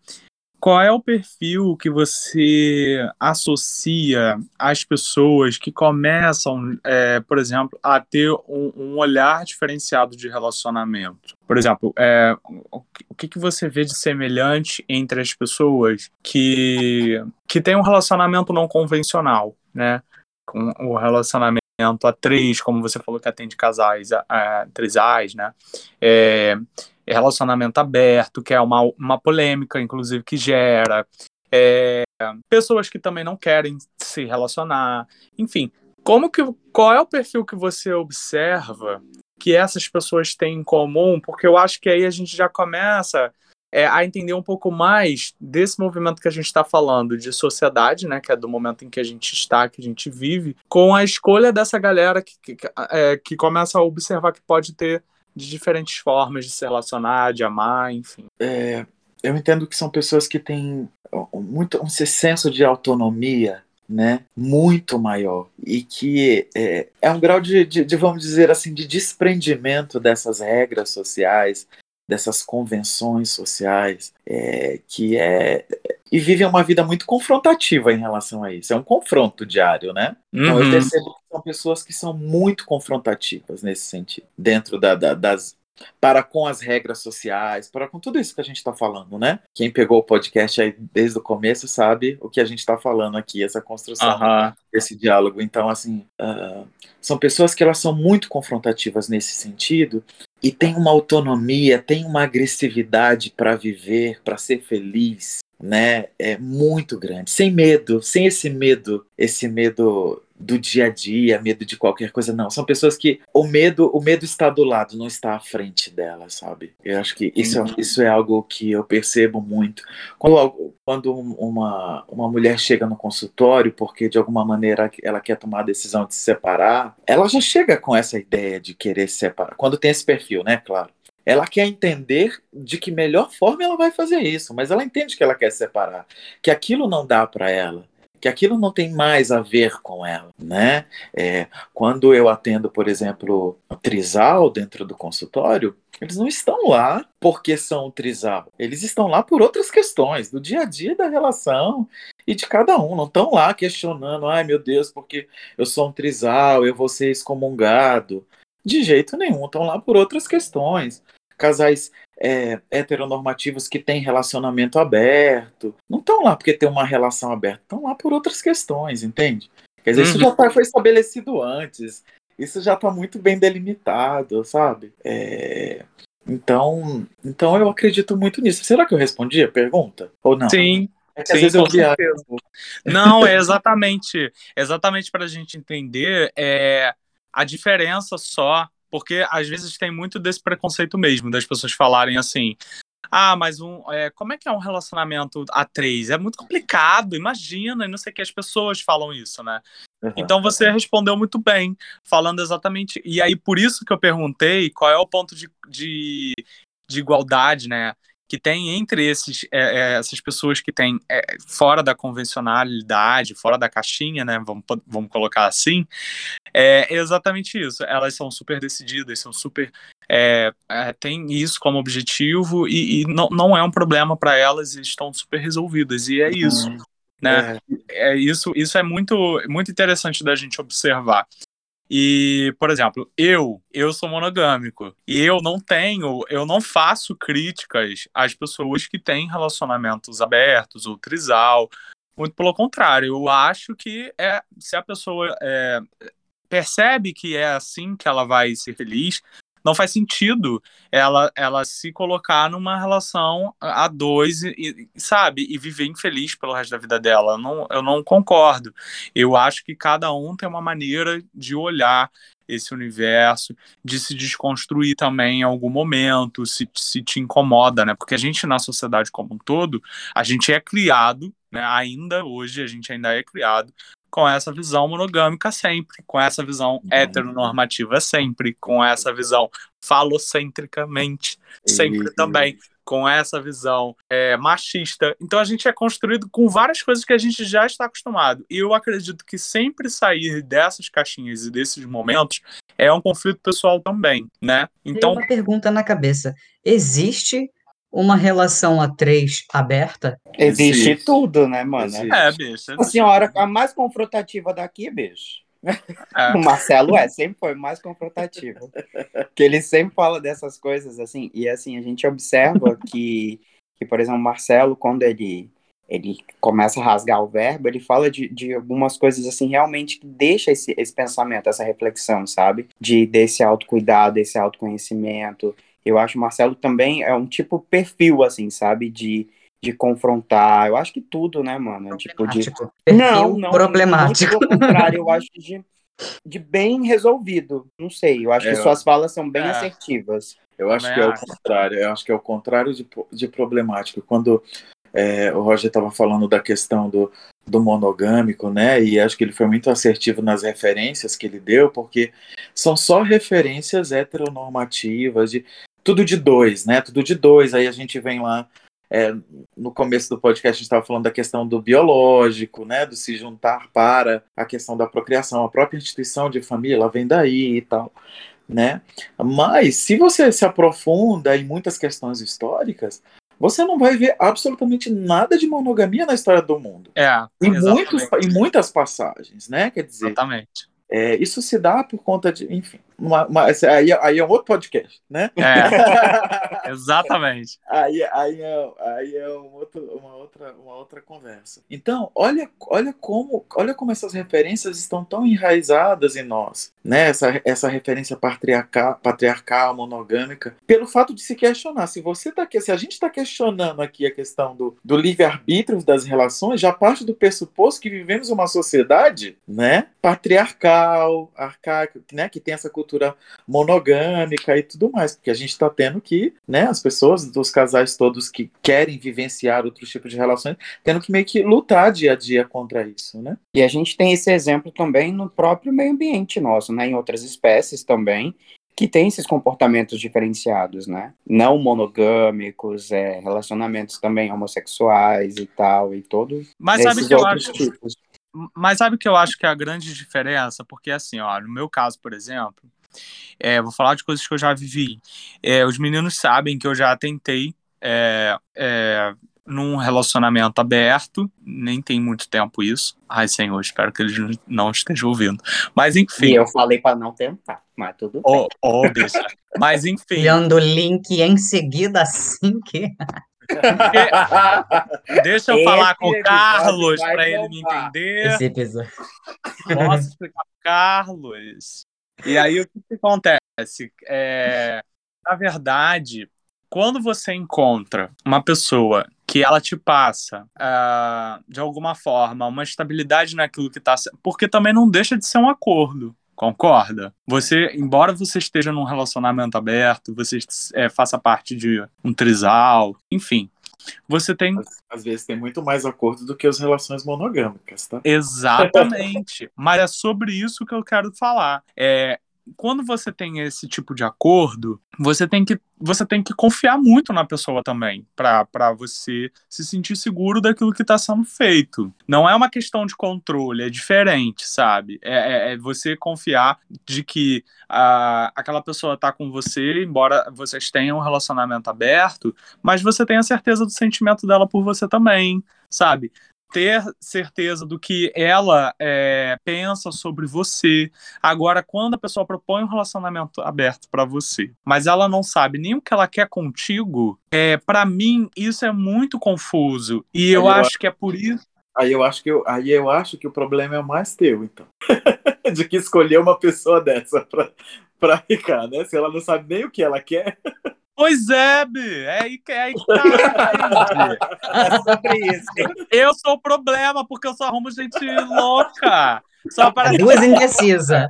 qual é o perfil que você associa às pessoas que começam, é, por exemplo, a ter um, um olhar diferenciado de relacionamento? Por exemplo, é, o que- que você vê de semelhante entre as pessoas que, que têm um relacionamento não convencional, né? Com o relacionamento a três, como você falou que atende casais, a, a trisais, né? É, é relacionamento aberto, que é uma, uma polêmica, inclusive, que gera. É, pessoas que também não querem se relacionar. Enfim, como que, qual é o perfil que você observa que essas pessoas têm em comum? Porque eu acho que aí a gente já começa é, a entender um pouco mais desse movimento que a gente está falando de sociedade, né, que é do momento em que a gente está, que a gente vive, com a escolha dessa galera que, que, é, que começa a observar que pode ter de diferentes formas de se relacionar, de amar, enfim. É, eu entendo que são pessoas que têm muito um senso de autonomia né, muito maior e que é, é um grau de, de, de, vamos dizer assim, de desprendimento dessas regras sociais, dessas convenções sociais, é, que é e vivem uma vida muito confrontativa em relação a isso. É um confronto diário, né? Uhum. Então eu percebo que são pessoas que são muito confrontativas nesse sentido, dentro da, da, das para com as regras sociais, para com tudo isso que a gente está falando, né? Quem pegou o podcast aí desde o começo sabe o que a gente está falando aqui, essa construção uhum. desse diálogo. Então, assim, uh, são pessoas que elas são muito confrontativas nesse sentido e têm uma autonomia, têm uma agressividade para viver, para ser feliz, né? É muito grande, sem medo, sem esse medo, esse medo do dia a dia, medo de qualquer coisa, não. São pessoas que o medo, o medo está do lado, não está à frente delas, sabe? Eu acho que isso, é, isso é algo que eu percebo muito. Quando, quando uma, uma mulher chega no consultório porque de alguma maneira ela quer tomar a decisão de se separar, ela já chega com essa ideia de querer se separar. Quando tem esse perfil, né? Claro ela quer entender de que melhor forma ela vai fazer isso, mas ela entende que ela quer se separar, que aquilo não dá para ela, que aquilo não tem mais a ver com ela, né? É, quando eu atendo, por exemplo, trisal dentro do consultório, eles não estão lá porque são trisal, eles estão lá por outras questões do dia a dia da relação e de cada um, não estão lá questionando, ai meu Deus, porque eu sou um trisal, eu vou ser excomungado. De jeito nenhum, estão lá por outras questões. casais é, heteronormativos que têm relacionamento aberto. Não estão lá porque tem uma relação aberta, estão lá por outras questões, entende? Quer dizer, isso Uhum. já tá, foi estabelecido antes. Isso já está muito bem delimitado, sabe? É, Então, então eu acredito muito nisso. Será que eu respondi a pergunta? Ou não? Sim, É que às sim, vezes eu viajo. Não, é exatamente, exatamente para a gente entender é, a diferença só, porque às vezes tem muito desse preconceito mesmo, das pessoas falarem assim, ah, mas um, é, como é que é um relacionamento a três? É muito complicado, imagina, e não sei o que, as pessoas falam isso, né? Uhum. Então você respondeu muito bem, falando exatamente. E aí, por isso que eu perguntei qual é o ponto de, de, de igualdade, né? Que tem entre esses, é, é, essas pessoas que têm é, fora da convencionalidade, fora da caixinha, né? Vamos, vamos colocar assim. É exatamente isso. Elas são super decididas, são super. É, é, tem isso como objetivo e, e não, não é um problema para elas e estão super resolvidas. E é isso. Né? É, isso, isso é muito, muito interessante da gente observar. E, por exemplo, eu, eu sou monogâmico e eu não tenho, eu não faço críticas às pessoas que têm relacionamentos abertos ou trisal. Muito pelo contrário, eu acho que é, se a pessoa é, percebe que é assim que ela vai ser feliz, não faz sentido ela, ela se colocar numa relação a dois e, e, sabe e viver infeliz pelo resto da vida dela. Eu não, eu não concordo. Eu acho que cada um tem uma maneira de olhar esse universo, de se desconstruir também em algum momento, se, se te incomoda, né? Porque a gente na sociedade como um todo, a gente é criado, né? Ainda hoje a gente ainda é criado com essa visão monogâmica sempre, com essa visão heteronormativa sempre, com essa visão falocentricamente sempre E- também, com essa visão é, machista. Então a gente é construído com várias coisas que a gente já está acostumado. E eu acredito que sempre sair dessas caixinhas e desses momentos é um conflito pessoal também, né? Então, Então, uma pergunta na cabeça: existe uma relação a três aberta? Existe Existe. tudo, né, mano? Existe. é, bicho. A senhora, a mais confrontativa daqui, bicho. É. O Marcelo é, sempre foi mais confrontativo. que ele sempre fala dessas coisas, assim, e assim, a gente observa que, que por exemplo, o Marcelo, quando ele, ele começa a rasgar o verbo, ele fala de, de algumas coisas, assim, realmente que deixa esse, esse pensamento, essa reflexão, sabe? De, desse autocuidado, desse autoconhecimento. Eu acho que o Marcelo também é um tipo perfil, assim, sabe? De, de confrontar. Eu acho que tudo, né, mano? Tipo, de, não, não. problemático. Muito pelo contrário, eu acho de, de bem resolvido. Não sei, eu acho É, que suas falas são bem é. assertivas. Eu acho que é o contrário. Eu acho que é o contrário de, de problemático. Quando é, o Roger estava falando da questão do, do monogâmico, né? E acho que ele foi muito assertivo nas referências que ele deu, porque são só referências heteronormativas, de tudo de dois, né? Tudo de dois. Aí a gente vem lá. é, no começo do podcast a gente estava falando da questão do biológico, né, do se juntar para a questão da procriação, a própria instituição de família, ela vem daí e tal, né? Mas se você se aprofunda em muitas questões históricas, você não vai ver absolutamente nada de monogamia na história do mundo. É, Em, muitos, em muitas passagens, né? Quer dizer, Exatamente. é, isso se dá por conta de, enfim, uma, uma- aí, aí é um outro podcast, né? É, exatamente. aí, aí, é, aí é um outro- uma, outra, uma outra conversa. Então, olha, olha, como, olha como essas referências estão tão enraizadas em nós, né? Essa, essa referência patriarcal, patriarcal, monogâmica, pelo fato de se questionar. Se você tá, se a gente está questionando aqui a questão do, do livre-arbítrio das relações, já parte do pressuposto que vivemos uma sociedade, né? Patriarcal, arcaica, né? Que tem essa cultura monogâmica e tudo mais, porque a gente está tendo que, né, as pessoas, os casais todos que querem vivenciar outros tipos de relações, tendo que meio que lutar dia a dia contra isso, né? E a gente tem esse exemplo também no próprio meio ambiente nosso, né? Em outras espécies também, que tem esses comportamentos diferenciados, né? Não monogâmicos, é, relacionamentos também homossexuais e tal, e todos Mas sabe que eu outros acho? tipos. Mas sabe o que eu acho que é a grande diferença? Porque assim, ó, no meu caso, por exemplo, é, vou falar de coisas que eu já vivi. É, os meninos sabem que eu já tentei é, é, num relacionamento aberto, nem tem muito tempo isso. Ai, senhor, espero que eles não estejam ouvindo. Mas enfim. E eu falei pra não tentar, mas tudo bem. Ô, ô, bicha. Mas enfim. Enviando o link em seguida assim que. Deixa eu Esse falar com o Carlos para ele me entender. Esse episódio. Posso explicar Carlos? E aí o que, que acontece? É, na verdade, quando você encontra uma pessoa que ela te passa, ah, de alguma forma, uma estabilidade naquilo que está. Porque também não deixa de ser um acordo. Concorda? Você, embora você esteja num relacionamento aberto, você é, faça parte de um trisal, enfim, você tem Às, às vezes tem muito mais acordo do que as relações monogâmicas, tá? Exatamente. Mas é sobre isso que eu quero falar. É, quando você tem esse tipo de acordo, você tem que, você tem que confiar muito na pessoa também, para você se sentir seguro daquilo que está sendo feito. Não é uma questão de controle, é diferente, sabe? É, é- é você confiar de que ah, aquela pessoa está com você, embora vocês tenham um relacionamento aberto, mas você tem a certeza do sentimento dela por você também, sabe? Ter certeza do que ela é, pensa sobre você. Agora, quando a pessoa propõe um relacionamento aberto pra você, mas ela não sabe nem o que ela quer contigo, é, para mim isso é muito confuso. E eu eu acho que é por isso. Aí eu acho que eu, aí eu acho que o problema é mais teu, então. de que escolher uma pessoa dessa pra, pra ficar, né? Se ela não sabe nem o que ela quer. Pois é, Bi, é aí que é aí que tá, gente. É sobre isso. Eu sou o problema, porque eu só arrumo gente louca. Só para Duas indecisas.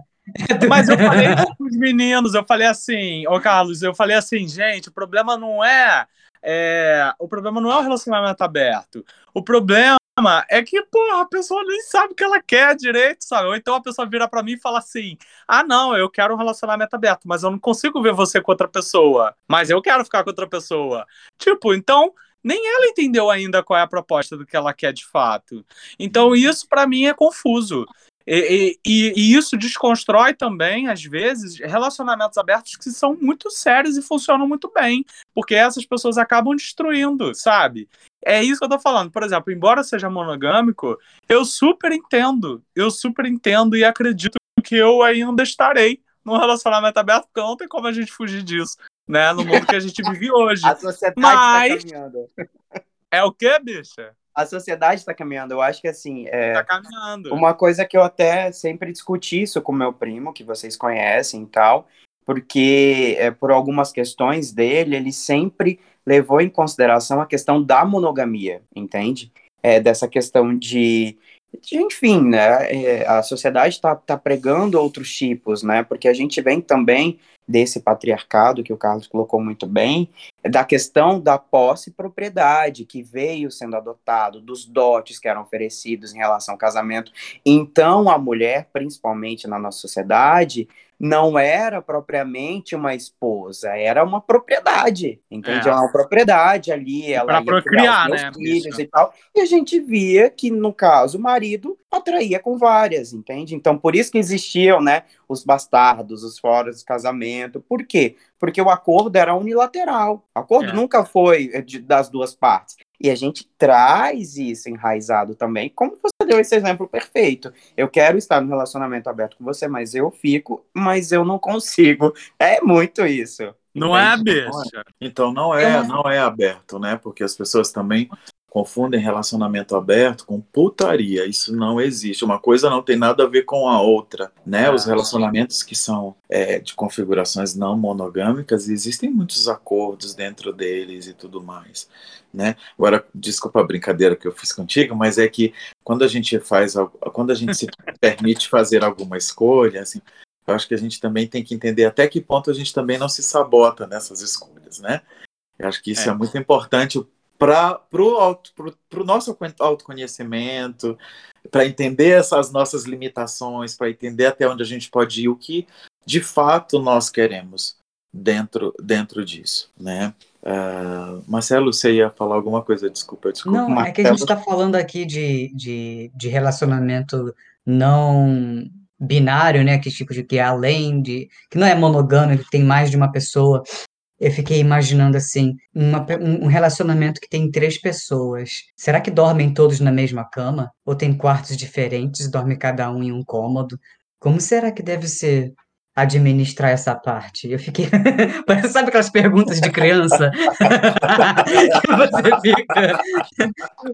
Mas eu falei com os meninos, eu falei assim, ô Carlos, eu falei assim, gente, o problema não é, é, o problema não é o relacionamento aberto. O problema é que, porra, a pessoa nem sabe o que ela quer direito, sabe? Ou então a pessoa vira pra mim e fala assim: ah, não, eu quero um relacionamento aberto, mas eu não consigo ver você com outra pessoa. Mas eu quero ficar com outra pessoa. Tipo, então. Nem ela entendeu ainda qual é a proposta do que ela quer de fato. Então, isso pra mim é confuso. E, e- e isso desconstrói também, às vezes, relacionamentos abertos que são muito sérios e funcionam muito bem, porque essas pessoas acabam destruindo, sabe? É isso que eu tô falando. Por exemplo, embora seja monogâmico, eu super entendo, eu super entendo e acredito que eu ainda estarei num relacionamento aberto, porque não tem como a gente fugir disso, né? No mundo que a gente vive hoje. A sociedade Mas- está caminhando. É o quê, bicha? A sociedade está caminhando. Eu acho que assim, é, Tá caminhando. Uma coisa que eu até sempre discuti isso com meu primo, que vocês conhecem e tal, porque é, por algumas questões dele, ele sempre levou em consideração a questão da monogamia, entende? É, dessa questão de, de, enfim, né? é, a sociedade está tá pregando outros tipos, né? Porque a gente vem também desse patriarcado que o Carlos colocou muito bem, da questão da posse e propriedade que veio sendo adotado, dos dotes que eram oferecidos em relação ao casamento. Então, a mulher, principalmente na nossa sociedade, não era propriamente uma esposa, era uma propriedade, entende? É. É uma propriedade ali, ela pra ia criar procriar, né, filhos e tal. E a gente via que, no caso, o marido atraía com várias, entende? Então, por isso que existiam, né, os bastardos, os fora de casamento. Por quê? Porque o acordo era unilateral. O acordo É. nunca foi eh, de- das duas partes. E a gente traz isso enraizado também, como você deu esse exemplo perfeito. Eu quero estar no relacionamento aberto com você, mas eu fico, mas eu não consigo. É muito isso. Não é, entende? bicha? Então não é, É. não é aberto, né? Porque as pessoas também confundem relacionamento aberto com putaria. Isso não existe. Uma coisa não tem nada a ver com a outra, né? É. Os relacionamentos que são é, de configurações não monogâmicas, existem muitos acordos dentro deles e tudo mais, né? Agora, desculpa a brincadeira que eu fiz contigo, mas é que quando a gente faz, quando a gente se permite fazer alguma escolha, assim, eu acho que a gente também tem que entender até que ponto a gente também não se sabota nessas escolhas, né? Eu acho que isso é, É. muito importante para o nosso autoconhecimento, para entender essas nossas limitações, para entender até onde a gente pode ir, o que de fato nós queremos dentro, dentro disso, né? Ah, Marcelo, você ia falar alguma coisa? Desculpa, desculpa. Não, é que a gente está falando aqui de, de, de relacionamento não binário, né? Que tipo de que é além de. que não é monogâmico, que tem mais de uma pessoa. Eu fiquei imaginando assim, uma um um relacionamento que tem três pessoas. Será que dormem todos na mesma cama? Ou tem quartos diferentes e dorme cada um em um cômodo? Como será que deve ser administrar essa parte? Eu fiquei. Sabe aquelas perguntas de criança? Você fica.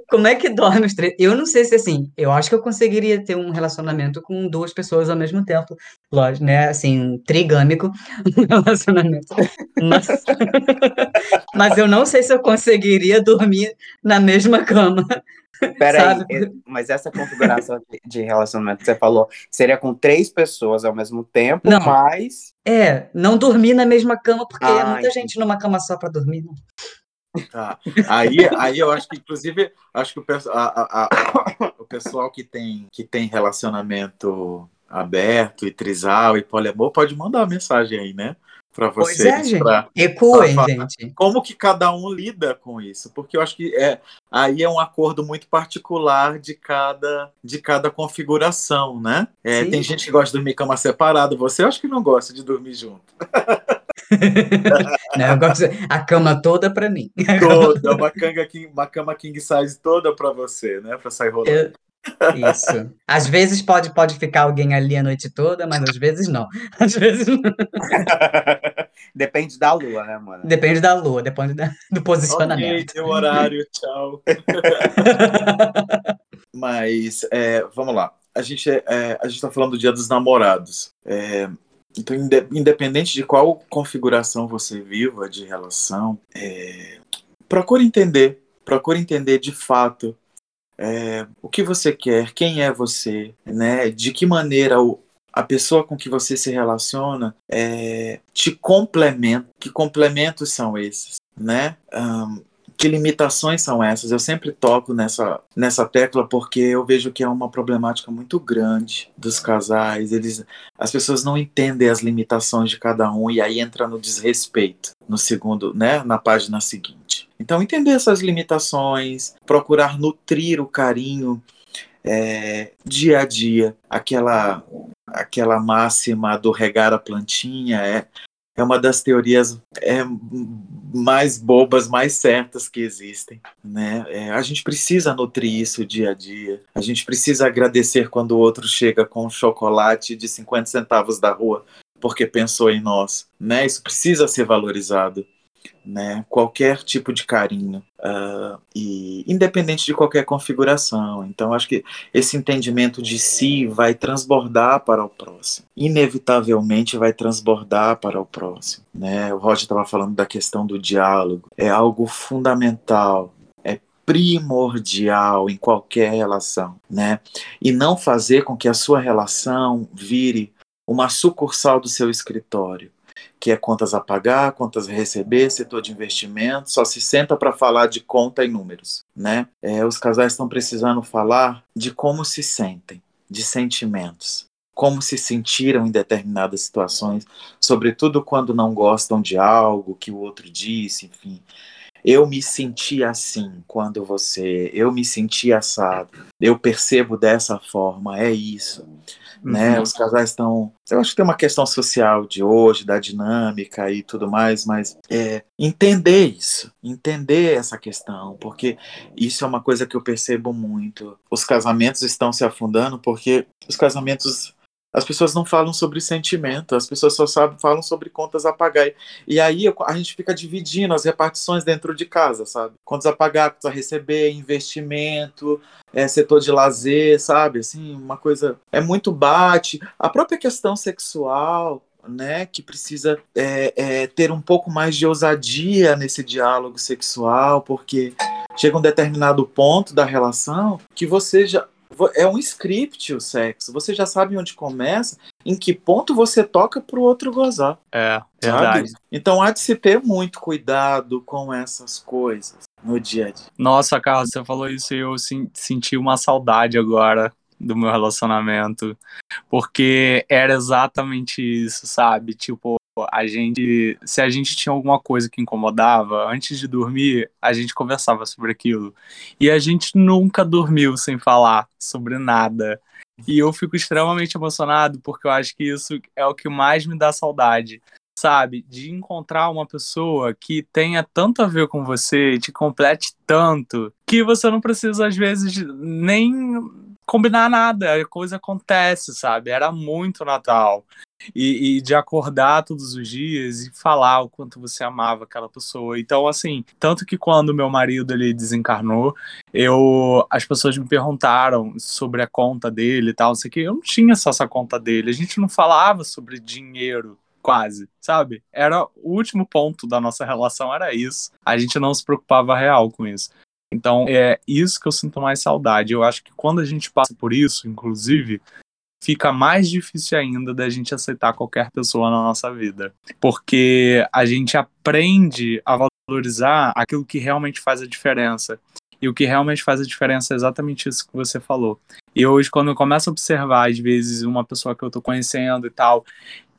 Como é que dorme os três? Eu não sei se assim, eu acho que eu conseguiria ter um relacionamento com duas pessoas ao mesmo tempo. Lógico, né? Assim, trigâmico, relacionamento. Mas, mas eu não sei se eu conseguiria dormir na mesma cama. Peraí, é- mas essa configuração de, relacionamento que você falou seria com três pessoas ao mesmo tempo, Não. mas. É, não dormir na mesma cama, porque é Ah, muita entendi. gente numa cama só para dormir. Não. Tá. Aí, aí eu acho que, inclusive, acho que o, pesso- a- a- a- o pessoal que tem, que tem relacionamento aberto e trisal e poliamor pode mandar uma mensagem aí, né? Pois vocês. é, gente. pra- Ecoem, pra- gente. como que cada um lida com isso? Porque eu acho que é, aí é um acordo muito particular de cada, de cada configuração, né? É, tem gente que gosta de dormir cama separada, você acho que não gosta de dormir junto. Não, eu gosto a cama toda para mim. Toda, uma, canga king, uma cama king size toda pra você, né? Pra sair rolando. Eu- Isso. Às vezes pode, pode ficar alguém ali a noite toda, mas às vezes não. Às vezes não. Depende da lua, né, mano? Depende da lua, depende da- do Ok, posicionamento. deu horário, tchau. Mas, é, vamos lá. A gente, é, a gente tá falando do Dia dos Namorados. É, então, inde- independente de qual configuração você viva de relação, é, procure entender, procure entender de fato é, o que você quer, quem é você, né? De que maneira o, a pessoa com que você se relaciona é, te complementa. Que complementos são esses, né? Ahn, que limitações são essas? Eu sempre toco nessa, nessa tecla porque eu vejo que é uma problemática muito grande dos casais. Eles, as pessoas não entendem as limitações de cada um e aí entra no desrespeito no segundo, né, na página seguinte. Então entender essas limitações, procurar nutrir o carinho é, dia a dia, aquela aquela máxima do regar a plantinha é é uma das teorias é, mais bobas, mais certas que existem. Né? É, a gente precisa nutrir isso dia a dia. A gente precisa agradecer quando o outro chega com um chocolate de 50 centavos da rua porque pensou em nós. Né? Isso precisa ser valorizado. Né? Qualquer tipo de carinho. Uh, e independente de qualquer configuração. Então, acho que esse entendimento de si vai transbordar para o próximo. Inevitavelmente vai transbordar para o próximo. Né? O Roger estava falando da questão do diálogo. É algo fundamental. É primordial em qualquer relação, né? E não fazer com que a sua relação vire uma sucursal do seu escritório, que é contas a pagar, contas a receber, setor de investimento, só se senta para falar de conta e números, né? É, os casais estão precisando falar de como se sentem, de sentimentos, como se sentiram em determinadas situações, sobretudo quando não gostam de algo que o outro disse, enfim. Eu me senti assim quando você, eu me senti assado, eu percebo dessa forma, é isso né? Os casais estão. Eu acho que tem uma questão social de hoje, da dinâmica e tudo mais, mas é, entender isso, entender essa questão, porque isso é uma coisa que eu percebo muito. Os casamentos estão se afundando porque os casamentos. As pessoas não falam sobre sentimento, as pessoas só sabem, falam sobre contas a pagar. E aí a gente fica dividindo as repartições dentro de casa, sabe? Contas a pagar, contas a receber, investimento, é, setor de lazer, sabe? Assim, uma coisa. É muito bate. A própria questão sexual, né? Que precisa é, é, ter um pouco mais de ousadia nesse diálogo sexual, porque chega um determinado ponto da relação que você já. É um script o sexo. Você já sabe onde começa, em que ponto você toca para o outro gozar. É, sabe? verdade. Então há de se ter muito cuidado com essas coisas no dia a dia. Nossa, Carlos, você falou isso e eu sen- senti uma saudade agora do meu relacionamento. Porque era exatamente isso, sabe? Tipo, a gente. Se a gente tinha alguma coisa que incomodava, antes de dormir, a gente conversava sobre aquilo. E a gente nunca dormiu sem falar sobre nada. E eu fico extremamente emocionado porque eu acho que isso é o que mais me dá saudade. sabe? De encontrar uma pessoa que tenha tanto a ver com você, te complete tanto, que você não precisa, às vezes, nem combinar nada, a coisa acontece, sabe? Era muito Natal. E, e, de acordar todos os dias e falar o quanto você amava aquela pessoa. Então, assim, tanto que quando meu marido ele desencarnou, eu as pessoas me perguntaram sobre a conta dele e tal, não sei o que. Eu não tinha só essa conta dele. A gente não falava sobre dinheiro quase, sabe? Era o último ponto da nossa relação era isso. A gente não se preocupava real com isso. Então, é isso que eu sinto mais saudade. Eu acho que quando a gente passa por isso, inclusive, fica mais difícil ainda da gente aceitar qualquer pessoa na nossa vida. Porque a gente aprende a valorizar aquilo que realmente faz a diferença. E o que realmente faz a diferença é exatamente isso que você falou. E hoje, quando eu começo a observar, às vezes, uma pessoa que eu tô conhecendo e tal,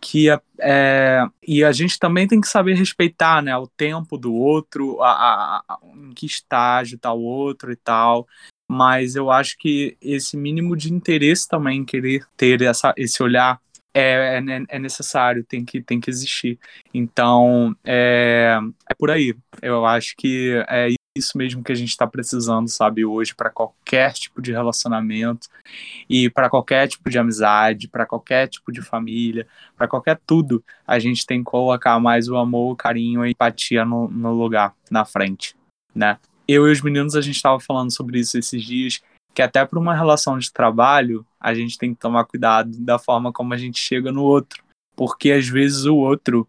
que é, é, e a gente também tem que saber respeitar né, o tempo do outro, a, a, a, em que estágio está o outro e tal mas eu acho que esse mínimo de interesse também, querer ter essa, esse olhar é, é, é, necessário, tem que, tem que existir. Então, é, é por aí. Eu acho que é isso mesmo que a gente está precisando, sabe, hoje, para qualquer tipo de relacionamento e para qualquer tipo de amizade, para qualquer tipo de família, para qualquer tudo, a gente tem que colocar mais o amor, o carinho e empatia no, no lugar, na frente, né? eu e os meninos a gente estava falando sobre isso esses dias, que até para uma relação de trabalho a gente tem que tomar cuidado da forma como a gente chega no outro, porque às vezes o outro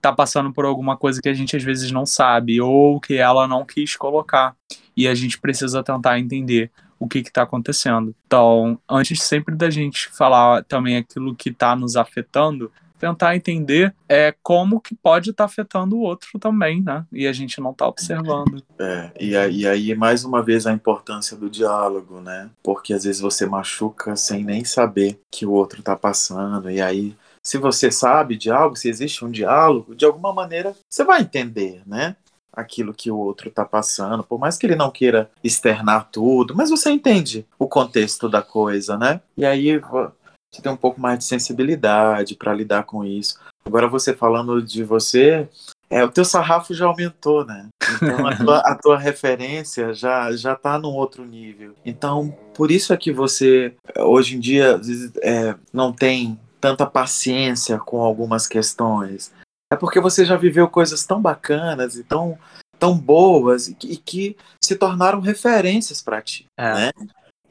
tá passando por alguma coisa que a gente às vezes não sabe ou que ela não quis colocar e a gente precisa tentar entender o que está acontecendo. Então, antes sempre da gente falar também aquilo que está nos afetando, tentar entender é, como que pode estar tá afetando o outro também, né? E a gente não está observando. É, e aí, e aí, mais uma vez, a importância do diálogo, né? Porque às vezes você machuca sem nem saber que o outro está passando, e aí se você sabe de algo, se existe um diálogo, de alguma maneira você vai entender, né? Aquilo que o outro está passando, por mais que ele não queira externar tudo, mas você entende o contexto da coisa, né? E aí você tem um pouco mais de sensibilidade para lidar com isso. Agora você falando de você, é, o teu sarrafo já aumentou, né? Então a tua, a tua referência já já está num outro nível. Então por isso é que você hoje em dia é, não tem tanta paciência com algumas questões. É porque você já viveu coisas tão bacanas e tão tão boas e que, e que se tornaram referências para ti, é. né?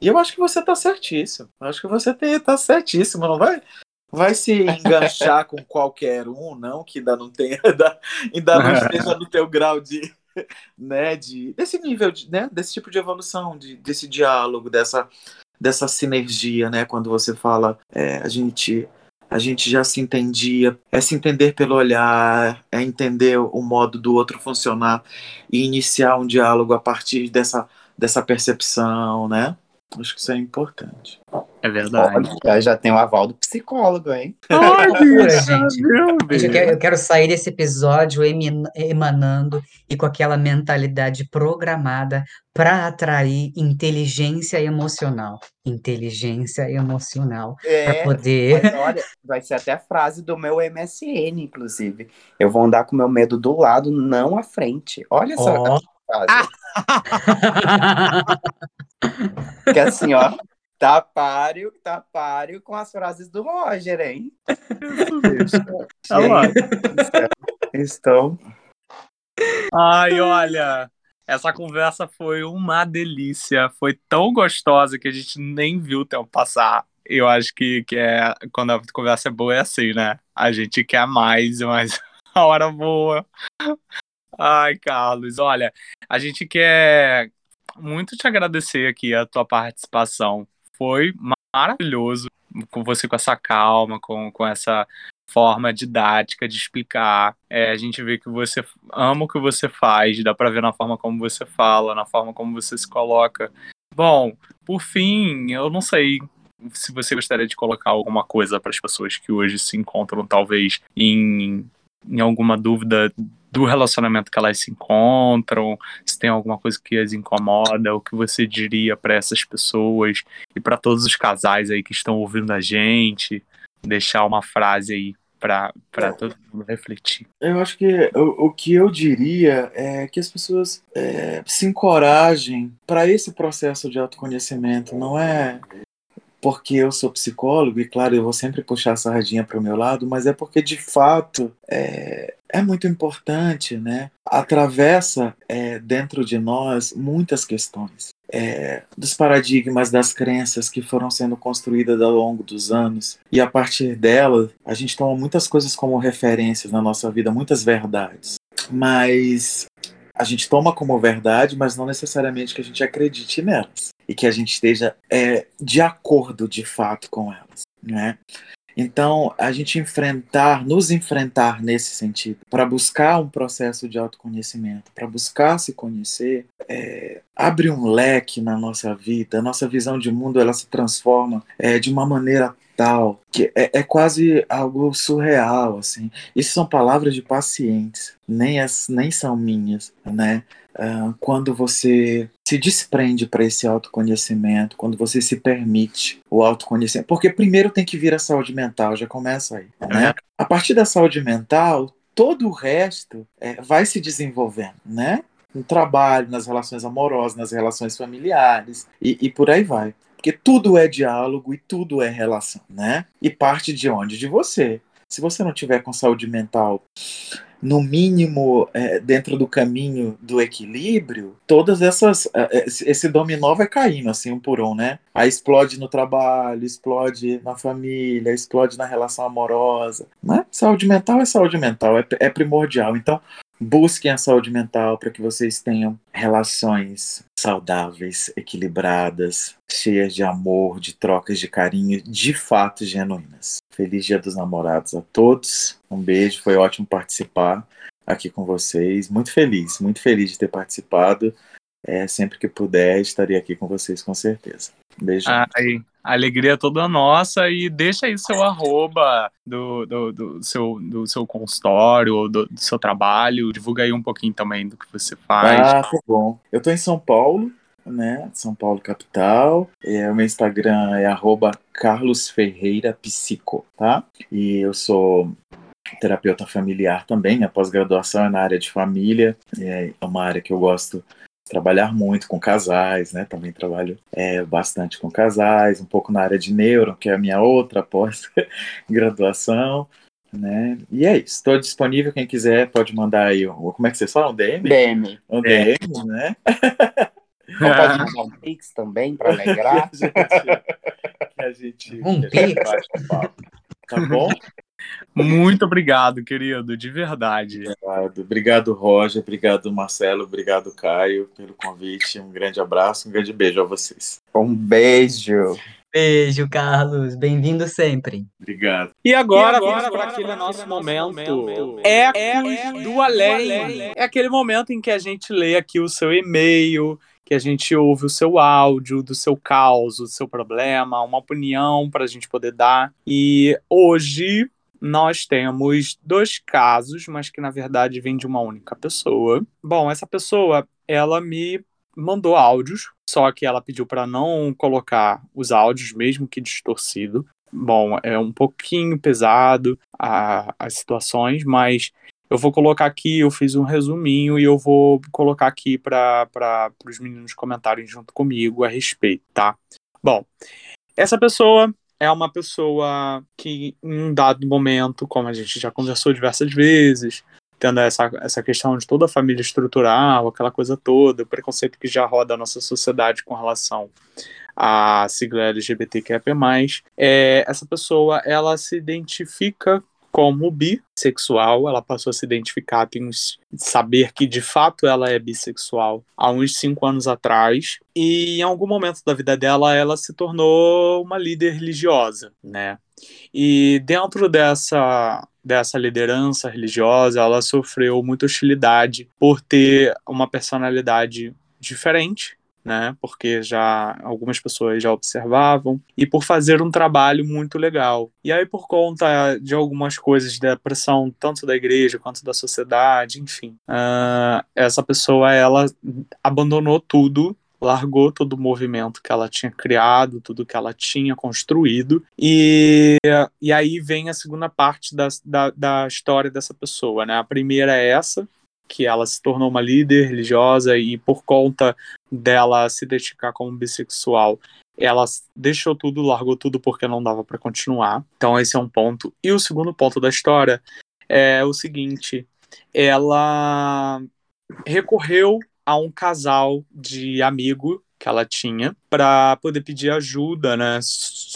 E eu acho que você tá certíssimo. Eu acho que você tá certíssimo, não vai? Vai se enganchar com qualquer um, não, que ainda não tenha, ainda, ainda não esteja no teu grau de, né, de desse nível, de, né, desse tipo de evolução, de, desse diálogo, dessa, dessa sinergia, né, quando você fala, é, a gente a gente já se entendia, é se entender pelo olhar, é entender o modo do outro funcionar e iniciar um diálogo a partir dessa, dessa percepção, né? Acho que isso é importante. É verdade. Olha, já tem o aval do psicólogo, hein? Ai, gente. Eu quero, eu quero sair desse episódio emanando e com aquela mentalidade programada para atrair inteligência emocional. Inteligência emocional. É, para poder. Mas olha, vai ser até a frase do meu MSN, inclusive. Eu vou andar com meu medo do lado, não à frente. Olha essa oh. frase. que assim, ó, tá páreo, tá páreo com as frases do Roger, hein? Estou. Ai, olha, essa conversa foi uma delícia. Foi tão gostosa que a gente nem viu o tempo passar. Eu acho que, que é quando a conversa é boa é assim, né? A gente quer mais, mas a hora boa. Ai, Carlos, olha, a gente quer muito te agradecer aqui a tua participação. Foi maravilhoso com você com essa calma, com, com essa forma didática de explicar. É, a gente vê que você ama o que você faz, dá para ver na forma como você fala, na forma como você se coloca. Bom, por fim, eu não sei se você gostaria de colocar alguma coisa para as pessoas que hoje se encontram talvez em, em alguma dúvida do relacionamento que elas se encontram, se tem alguma coisa que as incomoda, o que você diria para essas pessoas e para todos os casais aí que estão ouvindo a gente, deixar uma frase aí para todo mundo refletir. Eu acho que o, o que eu diria é que as pessoas é, se encorajem para esse processo de autoconhecimento. Não é porque eu sou psicólogo, e claro, eu vou sempre puxar a sardinha para o meu lado, mas é porque de fato é, é muito importante, né? Atravessa é, dentro de nós muitas questões. É, dos paradigmas, das crenças que foram sendo construídas ao longo dos anos. E a partir dela, a gente toma muitas coisas como referências na nossa vida, muitas verdades. Mas a gente toma como verdade, mas não necessariamente que a gente acredite nelas e que a gente esteja é, de acordo de fato com elas, né? Então, a gente enfrentar, nos enfrentar nesse sentido, para buscar um processo de autoconhecimento, para buscar se conhecer, é, abre um leque na nossa vida, a nossa visão de mundo ela se transforma é, de uma maneira que é, é, quase algo surreal, assim. Isso são palavras de pacientes, nem, as, nem são minhas, né? Uh, quando você se desprende para esse autoconhecimento, quando você se permite o autoconhecimento. Porque primeiro tem que vir a saúde mental, já começa aí. Né? A partir da saúde mental, todo o resto é, vai se desenvolvendo, né? No trabalho, nas relações amorosas, nas relações familiares e, e por aí vai. Porque tudo é diálogo e tudo é relação, né? E parte de onde? De você. Se você não tiver com saúde mental no mínimo é, dentro do caminho do equilíbrio, todas essas é, é, esse dominó vai caindo assim um por um, né? Aí explode no trabalho, explode na família, explode na relação amorosa. Né? Saúde mental é saúde mental, é, é primordial. Então busquem a saúde mental para que vocês tenham relações saudáveis, equilibradas, cheias de amor, de trocas de carinho, de fato genuínas. Feliz Dia dos Namorados a todos. Um beijo, foi ótimo participar aqui com vocês. Muito feliz, muito feliz de ter participado. É, sempre que puder, estarei aqui com vocês com certeza. Beijo. Ai, a alegria toda nossa e deixa aí seu arroba do, do, do seu, do seu consultório, do, do, seu trabalho. Divulga aí um pouquinho também do que você faz. Ah, tá bom. Eu tô em São Paulo, né? São Paulo capital. É, o meu Instagram é arroba Carlos Ferreira Psico, tá? E eu sou terapeuta familiar também, minha pós-graduação é na área de família, é uma área que eu gosto trabalhar muito com casais, né? Também trabalho é, bastante com casais, um pouco na área de neuro, que é a minha outra pós-graduação. Né? E é isso. Estou disponível. Quem quiser pode mandar aí. Como é que vocês falam? Um DM? DM. Um DM, né? Então pode mandar um Pix também para alegrar. que a gente, Um que a gente Pix? bate um papo. Tá bom? Muito obrigado, querido, de verdade. Obrigado. Obrigado, Roger. Obrigado, Marcelo. Obrigado, Caio, pelo convite. Um grande abraço, um grande beijo a vocês. Um beijo. Beijo, Carlos. Bem-vindo sempre. Obrigado. E agora, E agora, vamos para aquele agora, nosso momento. momento. Ecos Ecos do do além. além. É aquele momento em que a gente lê aqui o seu e-mail, que a gente ouve o seu áudio, do seu caos, do seu problema, uma opinião para a gente poder dar. E hoje nós temos dois casos, mas que na verdade vêm de uma única pessoa. Bom, essa pessoa, ela me mandou áudios, só que ela pediu para não colocar os áudios, mesmo que distorcido. Bom, é um pouquinho pesado a, as situações, mas eu vou colocar aqui, eu fiz um resuminho e eu vou colocar aqui para os meninos comentarem junto comigo a respeito, tá? Bom, essa pessoa é uma pessoa que, em um dado momento, como a gente já conversou diversas vezes, tendo essa, essa questão de toda a família estrutural, aquela coisa toda, o preconceito que já roda a nossa sociedade com relação à sigla LGBTQIA+, é, essa pessoa, ela se identifica como bissexual, ela passou a se identificar, tem saber que de fato ela é bissexual há uns cinco anos atrás, e em algum momento da vida dela ela se tornou uma líder religiosa, né? E dentro dessa dessa liderança religiosa, ela sofreu muita hostilidade por ter uma personalidade diferente, né? Porque já algumas pessoas já observavam e por fazer um trabalho muito legal. E aí por conta de algumas coisas da pressão tanto da igreja quanto da sociedade, enfim, uh, essa pessoa ela abandonou tudo largou todo o movimento que ela tinha criado, tudo que ela tinha construído, e, e aí vem a segunda parte da, da, da história dessa pessoa, né? A primeira é essa, que ela se tornou uma líder religiosa e por conta dela se identificar como bissexual, ela deixou tudo, largou tudo porque não dava para continuar. Então esse é um ponto. E o segundo ponto da história é o seguinte: ela recorreu a um casal de amigo que ela tinha para poder pedir ajuda, né,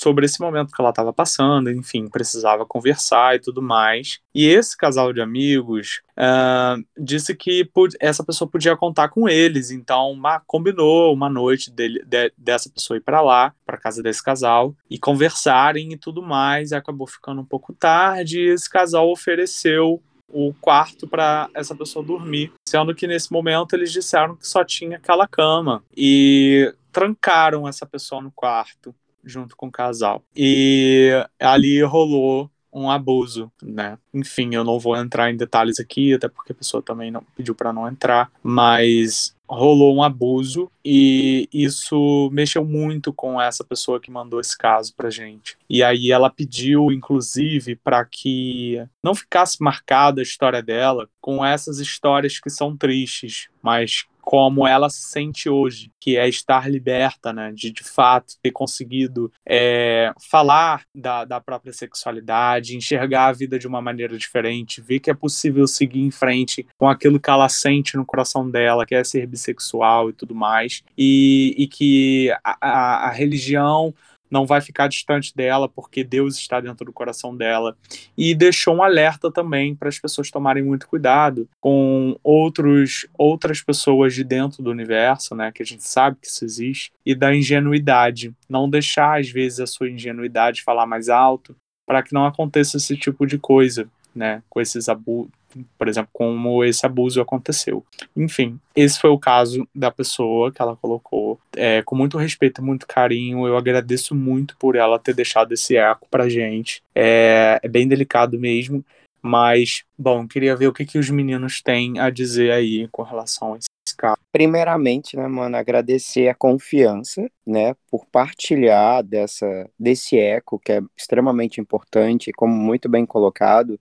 sobre esse momento que ela estava passando, enfim, precisava conversar e tudo mais. E esse casal de amigos uh, disse que essa pessoa podia contar com eles, então uma, combinou uma noite dele, de, dessa pessoa ir para lá, para casa desse casal e conversarem e tudo mais. E acabou ficando um pouco tarde. E esse casal ofereceu o quarto para essa pessoa dormir, sendo que nesse momento eles disseram que só tinha aquela cama e trancaram essa pessoa no quarto junto com o casal. E ali rolou um abuso, né? Enfim, eu não vou entrar em detalhes aqui, até porque a pessoa também não pediu para não entrar, mas rolou um abuso e isso mexeu muito com essa pessoa que mandou esse caso pra gente. E aí ela pediu, inclusive, para que não ficasse marcada a história dela com essas histórias que são tristes, mas como ela se sente hoje, que é estar liberta, né, de de fato ter conseguido é, falar da, da própria sexualidade, enxergar a vida de uma maneira diferente, ver que é possível seguir em frente com aquilo que ela sente no coração dela, que é ser bissexual e tudo mais, e, e que a, a, a religião não vai ficar distante dela, porque Deus está dentro do coração dela. E deixou um alerta também para as pessoas tomarem muito cuidado com outros, outras pessoas de dentro do universo, né, que a gente sabe que isso existe, e da ingenuidade. Não deixar, às vezes, a sua ingenuidade falar mais alto, para que não aconteça esse tipo de coisa, né, com esses abusos por exemplo, como esse abuso aconteceu. Enfim, esse foi o caso da pessoa que ela colocou. É, com muito respeito e muito carinho, eu agradeço muito por ela ter deixado esse eco pra gente. É, é bem delicado mesmo, mas, bom, queria ver o que, que os meninos têm a dizer aí com relação a esse caso. Primeiramente, né, mano, agradecer a confiança, né, por partilhar dessa, desse eco que é extremamente importante, como muito bem colocado,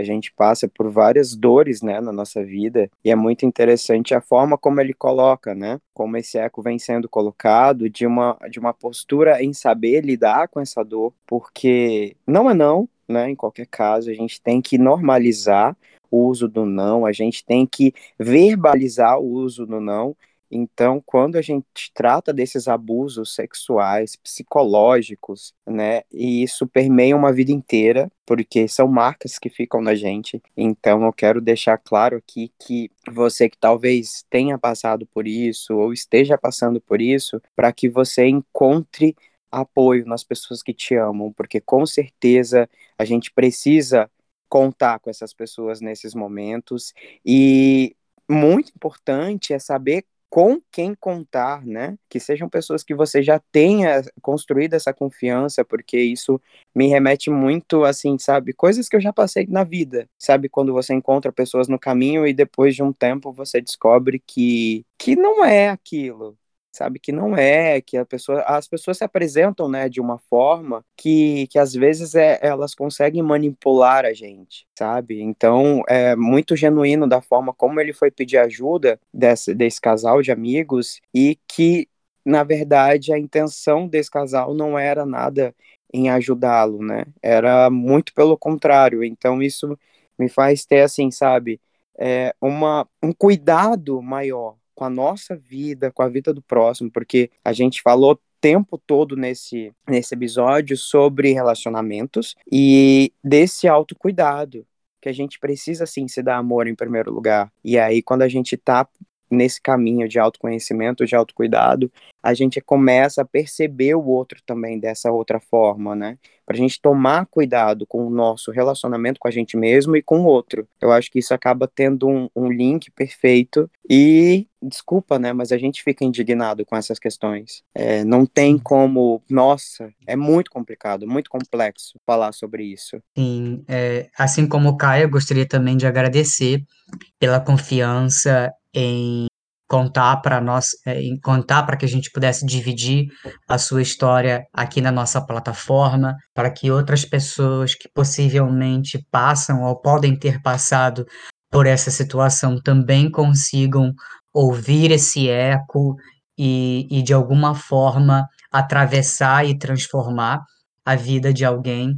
a gente passa por várias dores, né, na nossa vida, e é muito interessante a forma como ele coloca, né, como esse eco vem sendo colocado de uma, de uma postura em saber lidar com essa dor, porque não é não, né, em qualquer caso, a gente tem que normalizar o uso do não, a gente tem que verbalizar o uso do não então, quando a gente trata desses abusos sexuais, psicológicos, né, e isso permeia uma vida inteira, porque são marcas que ficam na gente. Então, eu quero deixar claro aqui que você que talvez tenha passado por isso ou esteja passando por isso, para que você encontre apoio nas pessoas que te amam, porque com certeza a gente precisa contar com essas pessoas nesses momentos e muito importante é saber com quem contar, né? Que sejam pessoas que você já tenha construído essa confiança, porque isso me remete muito, assim, sabe? Coisas que eu já passei na vida, sabe? Quando você encontra pessoas no caminho e depois de um tempo você descobre que, que não é aquilo, sabe que não é, que a pessoa, as pessoas se apresentam, né, de uma forma que, que às vezes é, elas conseguem manipular a gente, sabe? Então é muito genuíno da forma como ele foi pedir ajuda desse, desse casal de amigos e que na verdade a intenção desse casal não era nada em ajudá-lo, né? Era muito pelo contrário. Então isso me faz ter assim, sabe, é, uma, um cuidado maior com a nossa vida, com a vida do próximo, porque a gente falou tempo todo nesse, nesse episódio sobre relacionamentos e desse autocuidado, que a gente precisa sim se dar amor em primeiro lugar. E aí, quando a gente tá nesse caminho de autoconhecimento, de autocuidado, a gente começa a perceber o outro também dessa outra forma, né? Para a gente tomar cuidado com o nosso relacionamento com a gente mesmo e com o outro. Eu acho que isso acaba tendo um, um link perfeito e, desculpa, né? Mas a gente fica indignado com essas questões. É, não tem como, nossa, é muito complicado, muito complexo falar sobre isso. Sim, é, assim como o Caio, eu gostaria também de agradecer pela confiança em contar para nós, é, em contar para que a gente pudesse dividir a sua história aqui na nossa plataforma, para que outras pessoas que possivelmente passam ou podem ter passado por essa situação também consigam ouvir esse eco e, e de alguma forma atravessar e transformar a vida de alguém.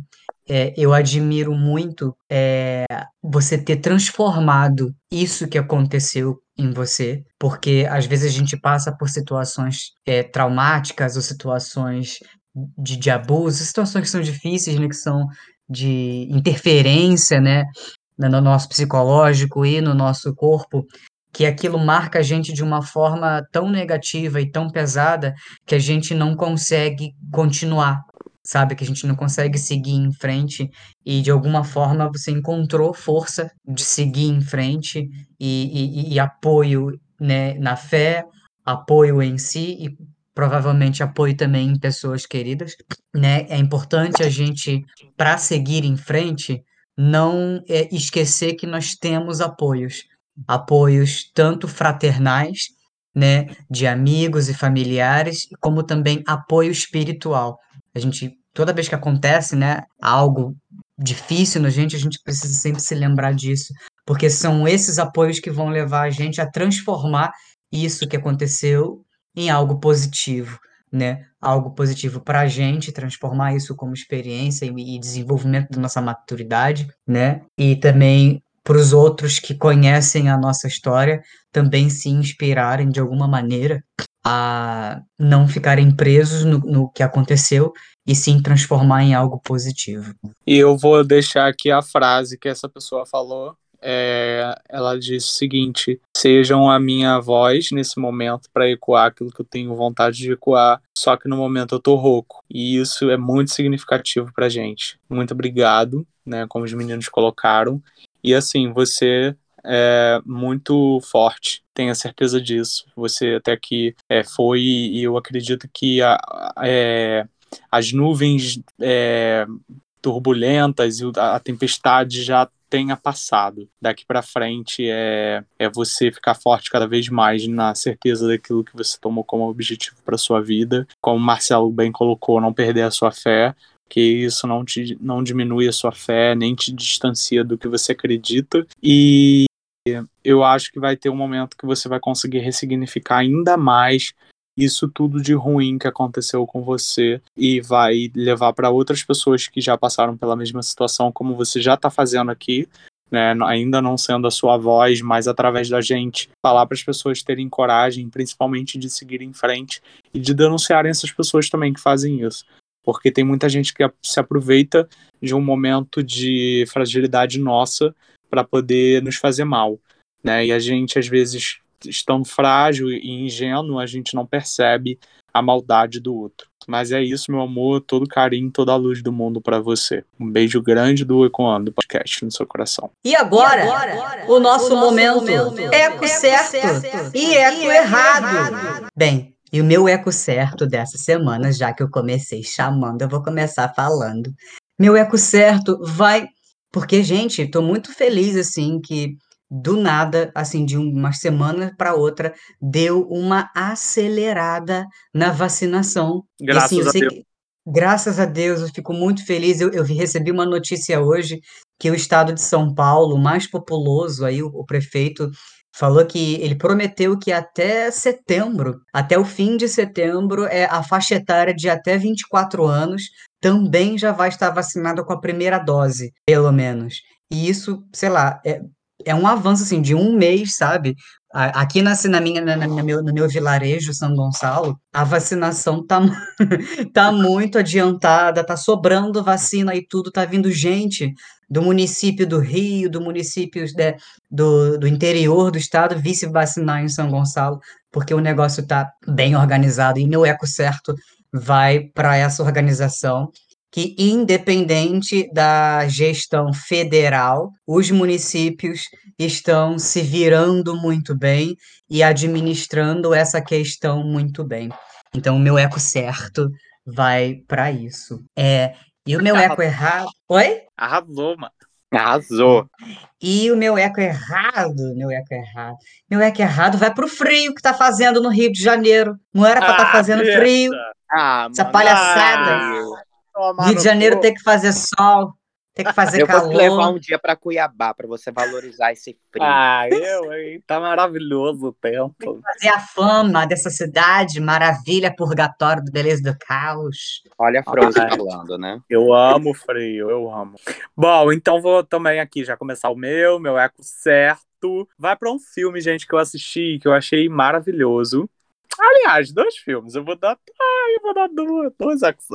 É, eu admiro muito é, você ter transformado isso que aconteceu em você, porque às vezes a gente passa por situações é, traumáticas ou situações de, de abuso, situações que são difíceis, né, que são de interferência, né, no nosso psicológico e no nosso corpo, que aquilo marca a gente de uma forma tão negativa e tão pesada que a gente não consegue continuar, sabe? Que a gente não consegue seguir em frente e de alguma forma você encontrou força de seguir em frente e, e, e apoio né, na fé, apoio em si e provavelmente apoio também em pessoas queridas, né? É importante a gente, para seguir em frente, não é, esquecer que nós temos apoios, apoios tanto fraternais, né, de amigos e familiares, como também apoio espiritual. A gente, toda vez que acontece, né, algo difícil na gente, a gente precisa sempre se lembrar disso, porque são esses apoios que vão levar a gente a transformar isso que aconteceu em algo positivo, né? Algo positivo para a gente, transformar isso como experiência e, e desenvolvimento da nossa maturidade, né? E também para os outros que conhecem a nossa história também se inspirarem de alguma maneira a não ficarem presos no, no que aconteceu e sim transformar em algo positivo. E eu vou deixar aqui a frase que essa pessoa falou. É, ela disse o seguinte: sejam a minha voz nesse momento para ecoar aquilo que eu tenho vontade de ecoar, só que no momento eu tô rouco. E isso é muito significativo pra gente. Muito obrigado, né, como os meninos colocaram. E assim, você é muito forte, tenha certeza disso. Você até que é, foi, e eu acredito que a, é, as nuvens é, turbulentas e a, a tempestade já tenha passado. Daqui para frente é, é você ficar forte cada vez mais na certeza daquilo que você tomou como objetivo para sua vida. Como o Marcelo bem colocou, não perder a sua fé, que isso não te não diminui a sua fé, nem te distancia do que você acredita. E eu acho que vai ter um momento que você vai conseguir ressignificar ainda mais isso tudo de ruim que aconteceu com você e vai levar para outras pessoas que já passaram pela mesma situação, como você já está fazendo aqui, né, ainda não sendo a sua voz, mas através da gente, falar para as pessoas terem coragem, principalmente de seguir em frente e de denunciarem essas pessoas também que fazem isso. Porque tem muita gente que se aproveita de um momento de fragilidade nossa para poder nos fazer mal. Né? E a gente, às vezes, estando frágil e ingênuo, a gente não percebe a maldade do outro. Mas é isso, meu amor, todo carinho, toda a luz do mundo para você. Um beijo grande do Ecoando Podcast no seu coração. E agora, e agora o, nosso o nosso momento, momento eco, eco certo, certo e eco, e eco errado. errado. Bem, e o meu eco certo dessa semana, já que eu comecei chamando, eu vou começar falando. Meu eco certo vai porque, gente, estou muito feliz assim que do nada, assim, de uma semana para outra, deu uma acelerada na vacinação. Graças assim, a Deus. Que, graças a Deus, eu fico muito feliz. Eu, eu recebi uma notícia hoje que o estado de São Paulo, mais populoso, aí o, o prefeito falou que ele prometeu que até setembro, até o fim de setembro, é a faixa etária de até 24 anos também já vai estar vacinada com a primeira dose, pelo menos. E isso, sei lá, é, é um avanço assim de um mês, sabe? Aqui na, na minha, na, na meu, no meu vilarejo, São Gonçalo, a vacinação tá, tá muito adiantada, tá sobrando vacina e tudo, tá vindo gente do município do Rio, do município de, do, do interior do estado, vir se vacinar em São Gonçalo, porque o negócio tá bem organizado e meu eco certo vai para essa organização que, independente da gestão federal, os municípios estão se virando muito bem e administrando essa questão muito bem. Então, o meu eco certo vai para isso. É, e o meu eco errado. Oi? Arrasou, mano. Arrasou. E o meu eco errado, meu eco errado, meu eco errado vai pro frio que tá fazendo no Rio de Janeiro. Não era pra estar Ah, fazendo besta. frio. Ah, Essa mano, palhaçada. ah, Toma Rio de Janeiro tem que fazer sol, tem que fazer Eu vou te levar calor. um dia pra Cuiabá pra você valorizar esse frio. Ah, eu, hein? Tá maravilhoso o tempo. Fazer a fama dessa cidade, maravilha, purgatório do beleza do caos. Olha a Frozen Ah, falando, né? Eu amo frio, eu amo. Bom, então vou também aqui já começar o meu, meu eco certo. Vai pra um filme, gente, que eu assisti, que eu achei maravilhoso. Aliás, dois filmes. Eu vou dar. Ai, eu vou dar dois, dois certos.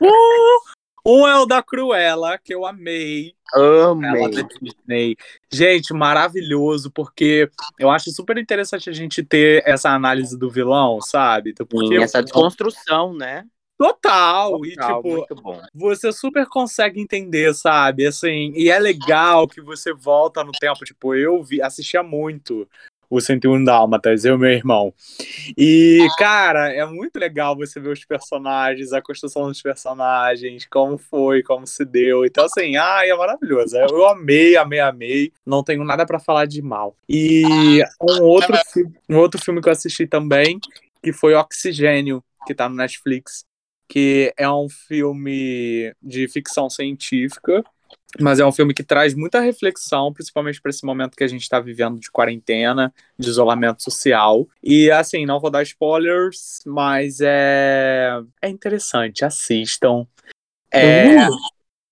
um, um é o da Cruella, que eu amei. Amei. Disney. Gente, maravilhoso, porque eu acho super interessante a gente ter essa análise do vilão, sabe? Porque Sim, essa desconstrução, né? total, e Total, tipo, muito bom. você super consegue entender, sabe? Assim, e é legal que você volta no tempo. Tipo, eu vi, assistia muito o 101 Dálmatas, eu e meu irmão. E, cara, é muito legal você ver os personagens, a construção dos personagens, como foi, como se deu. Então, assim, ai, é maravilhoso. Eu amei, amei, amei. Não tenho nada pra falar de mal. E um outro, um outro filme que eu assisti também, que foi Oxigênio, que tá no Netflix que é um filme de ficção científica, mas é um filme que traz muita reflexão, principalmente para esse momento que a gente está vivendo de quarentena, de isolamento social. E assim, não vou dar spoilers, mas é, é interessante, assistam. É,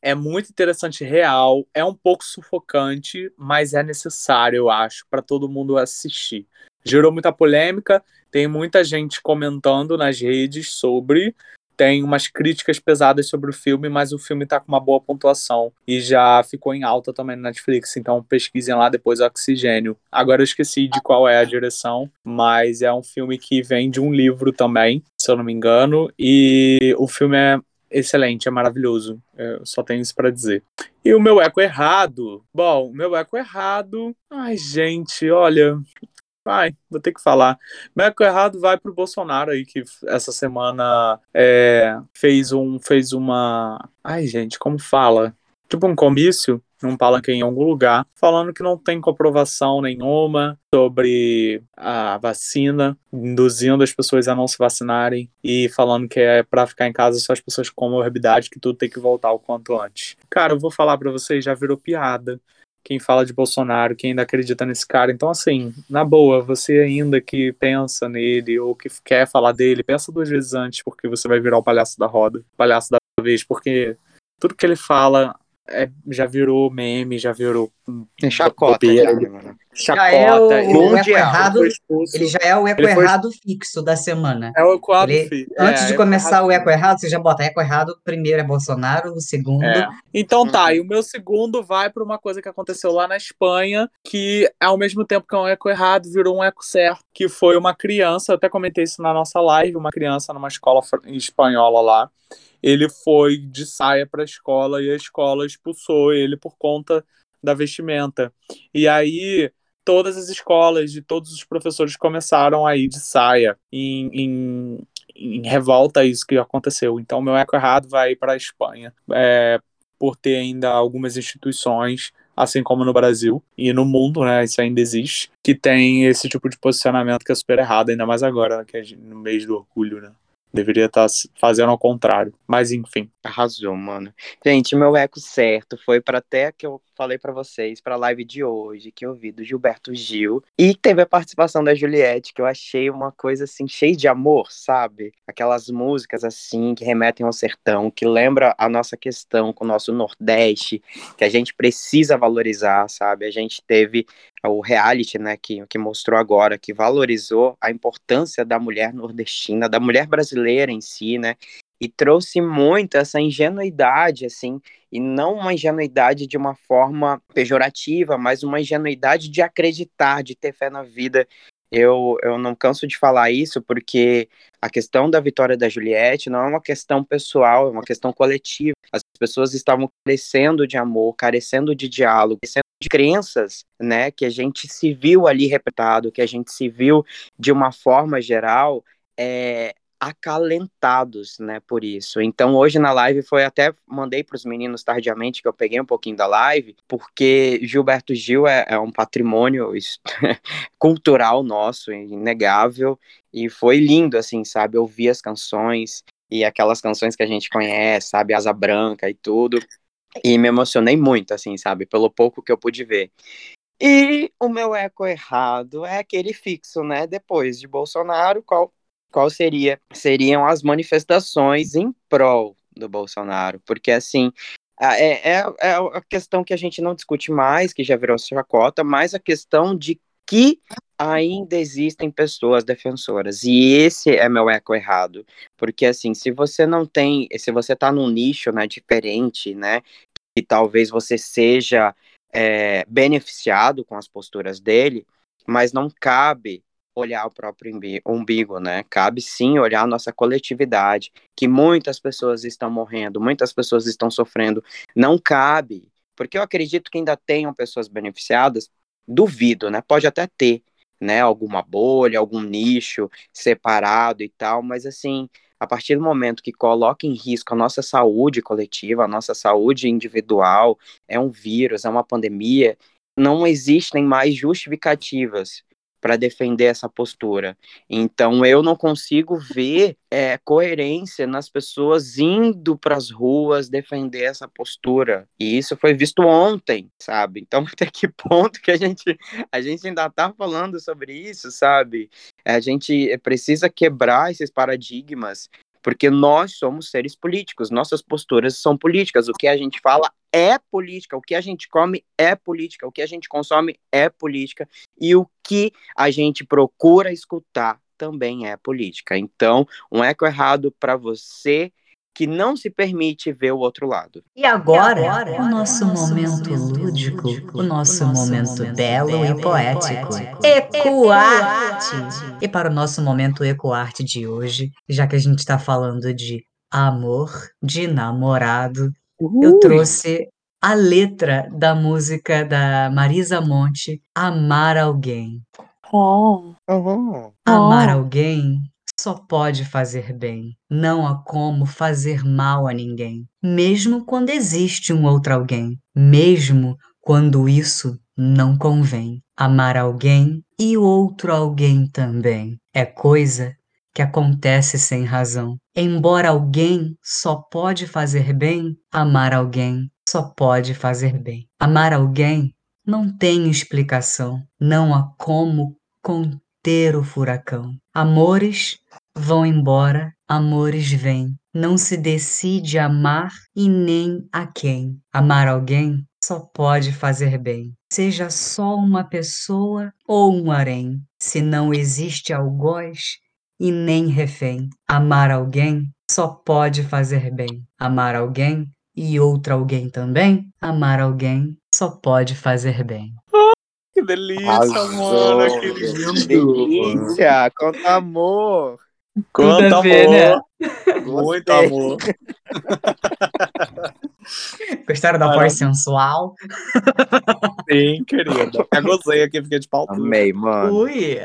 é muito interessante, real. É um pouco sufocante, mas é necessário, eu acho, para todo mundo assistir. Gerou muita polêmica, tem muita gente comentando nas redes sobre tem umas críticas pesadas sobre o filme, mas o filme tá com uma boa pontuação e já ficou em alta também no Netflix, então pesquisem lá depois Oxigênio. Agora eu esqueci de qual é a direção, mas é um filme que vem de um livro também, se eu não me engano, e o filme é excelente, é maravilhoso. Eu só tenho isso pra dizer. E o meu eco errado? Bom, o meu eco errado. Ai, gente, olha. Vai, vou ter que falar. Meu eco errado vai pro Bolsonaro aí, que essa semana é, fez, um, fez uma. Ai, gente, como fala? Tipo um comício num palanque em algum lugar, falando que não tem comprovação nenhuma sobre a vacina, induzindo as pessoas a não se vacinarem e falando que é para ficar em casa só as pessoas com morbidade, que tudo tem que voltar o quanto antes. Cara, eu vou falar para vocês, já virou piada quem fala de Bolsonaro, quem ainda acredita nesse cara. Então, assim, na boa, você ainda que pensa nele ou que quer falar dele, pensa duas vezes antes, porque você vai virar o palhaço da roda, o palhaço da vez, porque tudo que ele fala é, já virou meme, já virou. Tem chacota, bobeira, já, ele- mano. Já é o, Chacota. o ele eco errado, ele já é o eco foi- errado fixo da semana. É o quadro, Ele- filho. Antes É, de é começar o errado. eco errado, você já bota eco errado, o primeiro é Bolsonaro, o segundo É. Então tá, Uhum. e o meu segundo vai para uma coisa que aconteceu lá na Espanha, que ao mesmo tempo que é um eco errado, virou um eco certo, que foi uma criança, eu até comentei isso na nossa live, uma criança numa escola espanhola lá. Ele foi de saia para a escola e a escola expulsou ele por conta da vestimenta. E aí todas as escolas de todos os professores começaram a ir de saia em, em, em revolta a isso que aconteceu. Então meu eco errado vai para a Espanha. É, por ter ainda algumas instituições, assim como no Brasil e no mundo, né, isso ainda existe, que tem esse tipo de posicionamento que é super errado, ainda mais agora, né, que é no mês do orgulho, né? Deveria estar fazendo ao contrário. Mas enfim. Arrasou, mano. Gente, meu eco certo foi para até que eu falei para vocês, para a live de hoje, que eu vi do Gilberto Gil. E teve a participação da Juliette, que eu achei uma coisa assim, cheia de amor, sabe? Aquelas músicas assim, que remetem ao sertão, que lembra a nossa questão com o nosso Nordeste, que a gente precisa valorizar, sabe? A gente teve o reality, né, que, que mostrou agora, que valorizou a importância da mulher nordestina, da mulher brasileira em si, né? E trouxe muito essa ingenuidade, assim, e não uma ingenuidade de uma forma pejorativa, mas uma ingenuidade de acreditar, de ter fé na vida. Eu, eu não canso de falar isso porque a questão da vitória da Juliette não é uma questão pessoal, é uma questão coletiva. As pessoas estavam carecendo de amor, carecendo de diálogo, carecendo de crenças, né, que a gente se viu ali representado, que a gente se viu de uma forma geral é, acalentados, né, por isso. Então hoje na live foi até mandei para os meninos tardiamente que eu peguei um pouquinho da live, porque Gilberto Gil é, é um patrimônio cultural nosso, inegável, e foi lindo assim, sabe, ouvir as canções e aquelas canções que a gente conhece, sabe, Asa Branca e tudo. E me emocionei muito, assim, sabe, pelo pouco que eu pude ver. E o meu eco errado é aquele fixo, né? Depois de Bolsonaro, qual, qual seria? Seriam as manifestações em prol do Bolsonaro. Porque, assim, é, é, é a questão que a gente não discute mais, que já virou chacota, mas a questão de que ainda existem pessoas defensoras. E esse é meu eco errado. Porque, assim, se você não tem, se você tá num nicho, né, diferente, né, e talvez você seja é, beneficiado com as posturas dele, mas não cabe olhar o próprio umbigo, né? Cabe sim olhar a nossa coletividade, que muitas pessoas estão morrendo, muitas pessoas estão sofrendo. Não cabe, porque eu acredito que ainda tenham pessoas beneficiadas, duvido, né? Pode até ter, né? Alguma bolha, algum nicho separado e tal, mas assim, a partir do momento que coloca em risco a nossa saúde coletiva, a nossa saúde individual, é um vírus, é uma pandemia, não existem mais justificativas para defender essa postura. Então eu não consigo ver é, coerência nas pessoas indo para as ruas defender essa postura. E isso foi visto ontem, sabe? Então até que ponto que a gente a gente ainda está falando sobre isso, sabe? A gente precisa quebrar esses paradigmas porque nós somos seres políticos, nossas posturas são políticas, o que a gente fala é política, o que a gente come é política, o que a gente consome é política, e o que a gente procura escutar também é política. Então, um eco errado para você que não se permite ver o outro lado. E agora, e agora o nosso momento lúdico, o nosso momento belo e poético, Ecoarte! E para o nosso momento Ecoarte de hoje, já que a gente está falando de amor, de namorado, eu trouxe a letra da música da Marisa Monte, Amar Alguém. Oh. Uhum. Amar alguém só pode fazer bem. Não há como fazer mal a ninguém, mesmo quando existe um outro alguém, mesmo quando isso não convém. Amar alguém e outro alguém também é coisa que acontece sem razão. Embora alguém só pode fazer bem, amar alguém só pode fazer bem. Amar alguém não tem explicação, não há como conter o furacão. Amores vão embora, amores vêm. Não se decide amar e nem a quem. Amar alguém só pode fazer bem. Seja só uma pessoa ou um harém. Se não existe algoz e nem refém. Amar alguém só pode fazer bem. Amar alguém e outro alguém também. Amar alguém só pode fazer bem. Que delícia, Arrasou, mano, que lindo. Delícia, quanto amor. Quanto amor, ver, né? muito amor. Gostaram da voz sensual? Sim, querida. Até gozei aqui, fiquei de pau. Amei, mano. Ui!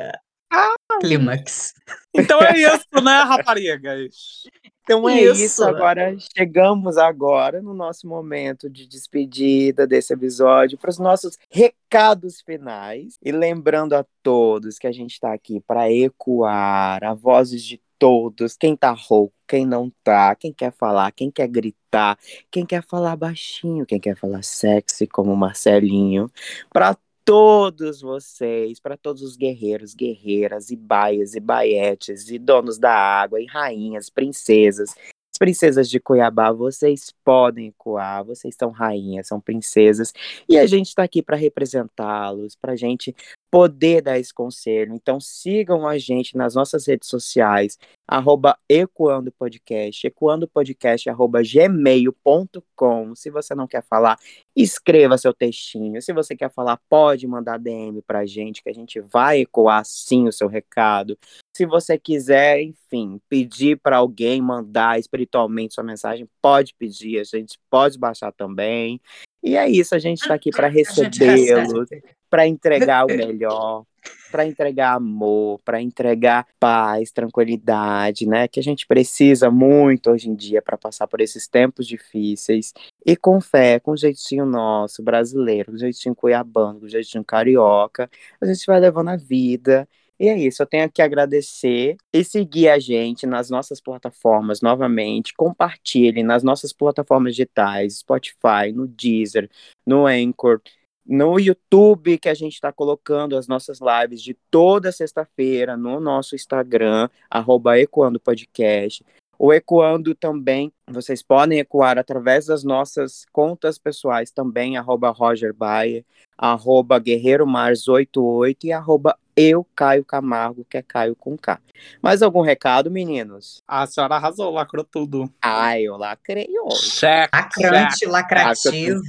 Clímax. Então é isso, né, raparigas? Então é Isso. isso. Agora chegamos agora no nosso momento de despedida desse episódio para os nossos recados finais e lembrando a todos que a gente está aqui para ecoar a vozes de todos, quem tá rouco, quem não tá, quem quer falar, quem quer gritar, quem quer falar baixinho, quem quer falar sexy como Marcelinho, para todos vocês, para todos os guerreiros, guerreiras e baias e baietes e donos da água e rainhas, princesas, as princesas de Cuiabá, vocês podem ecoar, vocês são rainhas, são princesas e a gente está aqui para representá-los, para a gente poder dar esse conselho. Então sigam a gente nas nossas redes sociais, arroba Ecoando Podcast, ecoando podcast, arroba gmail.com. Se você não quer falar, escreva seu textinho. Se você quer falar, pode mandar DM pra gente, que a gente vai ecoar sim o seu recado. Se você quiser, enfim, pedir para alguém mandar espiritualmente sua mensagem, pode pedir, a gente pode baixar também. E é isso, a gente está aqui para recebê-los, para entregar o melhor, para entregar amor, para entregar paz, tranquilidade, né? Que a gente precisa muito hoje em dia para passar por esses tempos difíceis. E com fé, com jeitinho nosso, brasileiro, com jeitinho cuiabano, com jeitinho carioca, a gente vai levando a vida. E é isso, eu tenho que agradecer e seguir a gente nas nossas plataformas novamente. Compartilhe nas nossas plataformas digitais, Spotify, no Deezer, no Anchor, no YouTube, que a gente está colocando as nossas lives de toda sexta-feira no nosso Instagram, arroba Ecoando Podcast. O Ecoando também, vocês podem ecoar através das nossas contas pessoais também, arroba Roger Baia, arroba Guerreiro Mars 88 e arroba eu, Caio Camargo, que é Caio com K. Mais algum recado, meninos? A senhora arrasou, lacrou tudo. Ai, eu lacrei hoje. Cheque, Lacrante, cheque. lacrativa.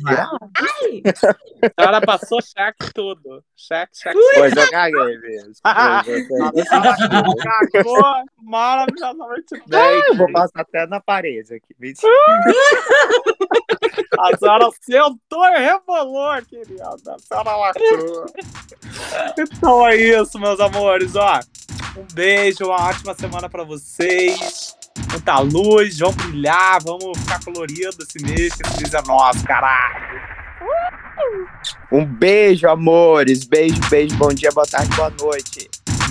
Ai, A senhora passou cheque tudo. Cheque, cheque. Pois eu caguei mesmo. Cagou maravilhosamente bem. Ai, eu vou passar até na parede aqui. Mentira. A senhora sentou e rebolou, querida. A senhora lacrou. Então é isso, meus amores. Ó, um beijo, uma ótima semana pra vocês. Muita luz, vamos brilhar, vamos ficar colorido esse mês, que esse mês é nosso, caralho. Um beijo, amores. Beijo, beijo. Bom dia, boa tarde, boa noite.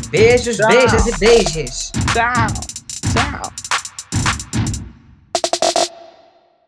beijos, Tchau. beijos e beijos. Tchau, tchau.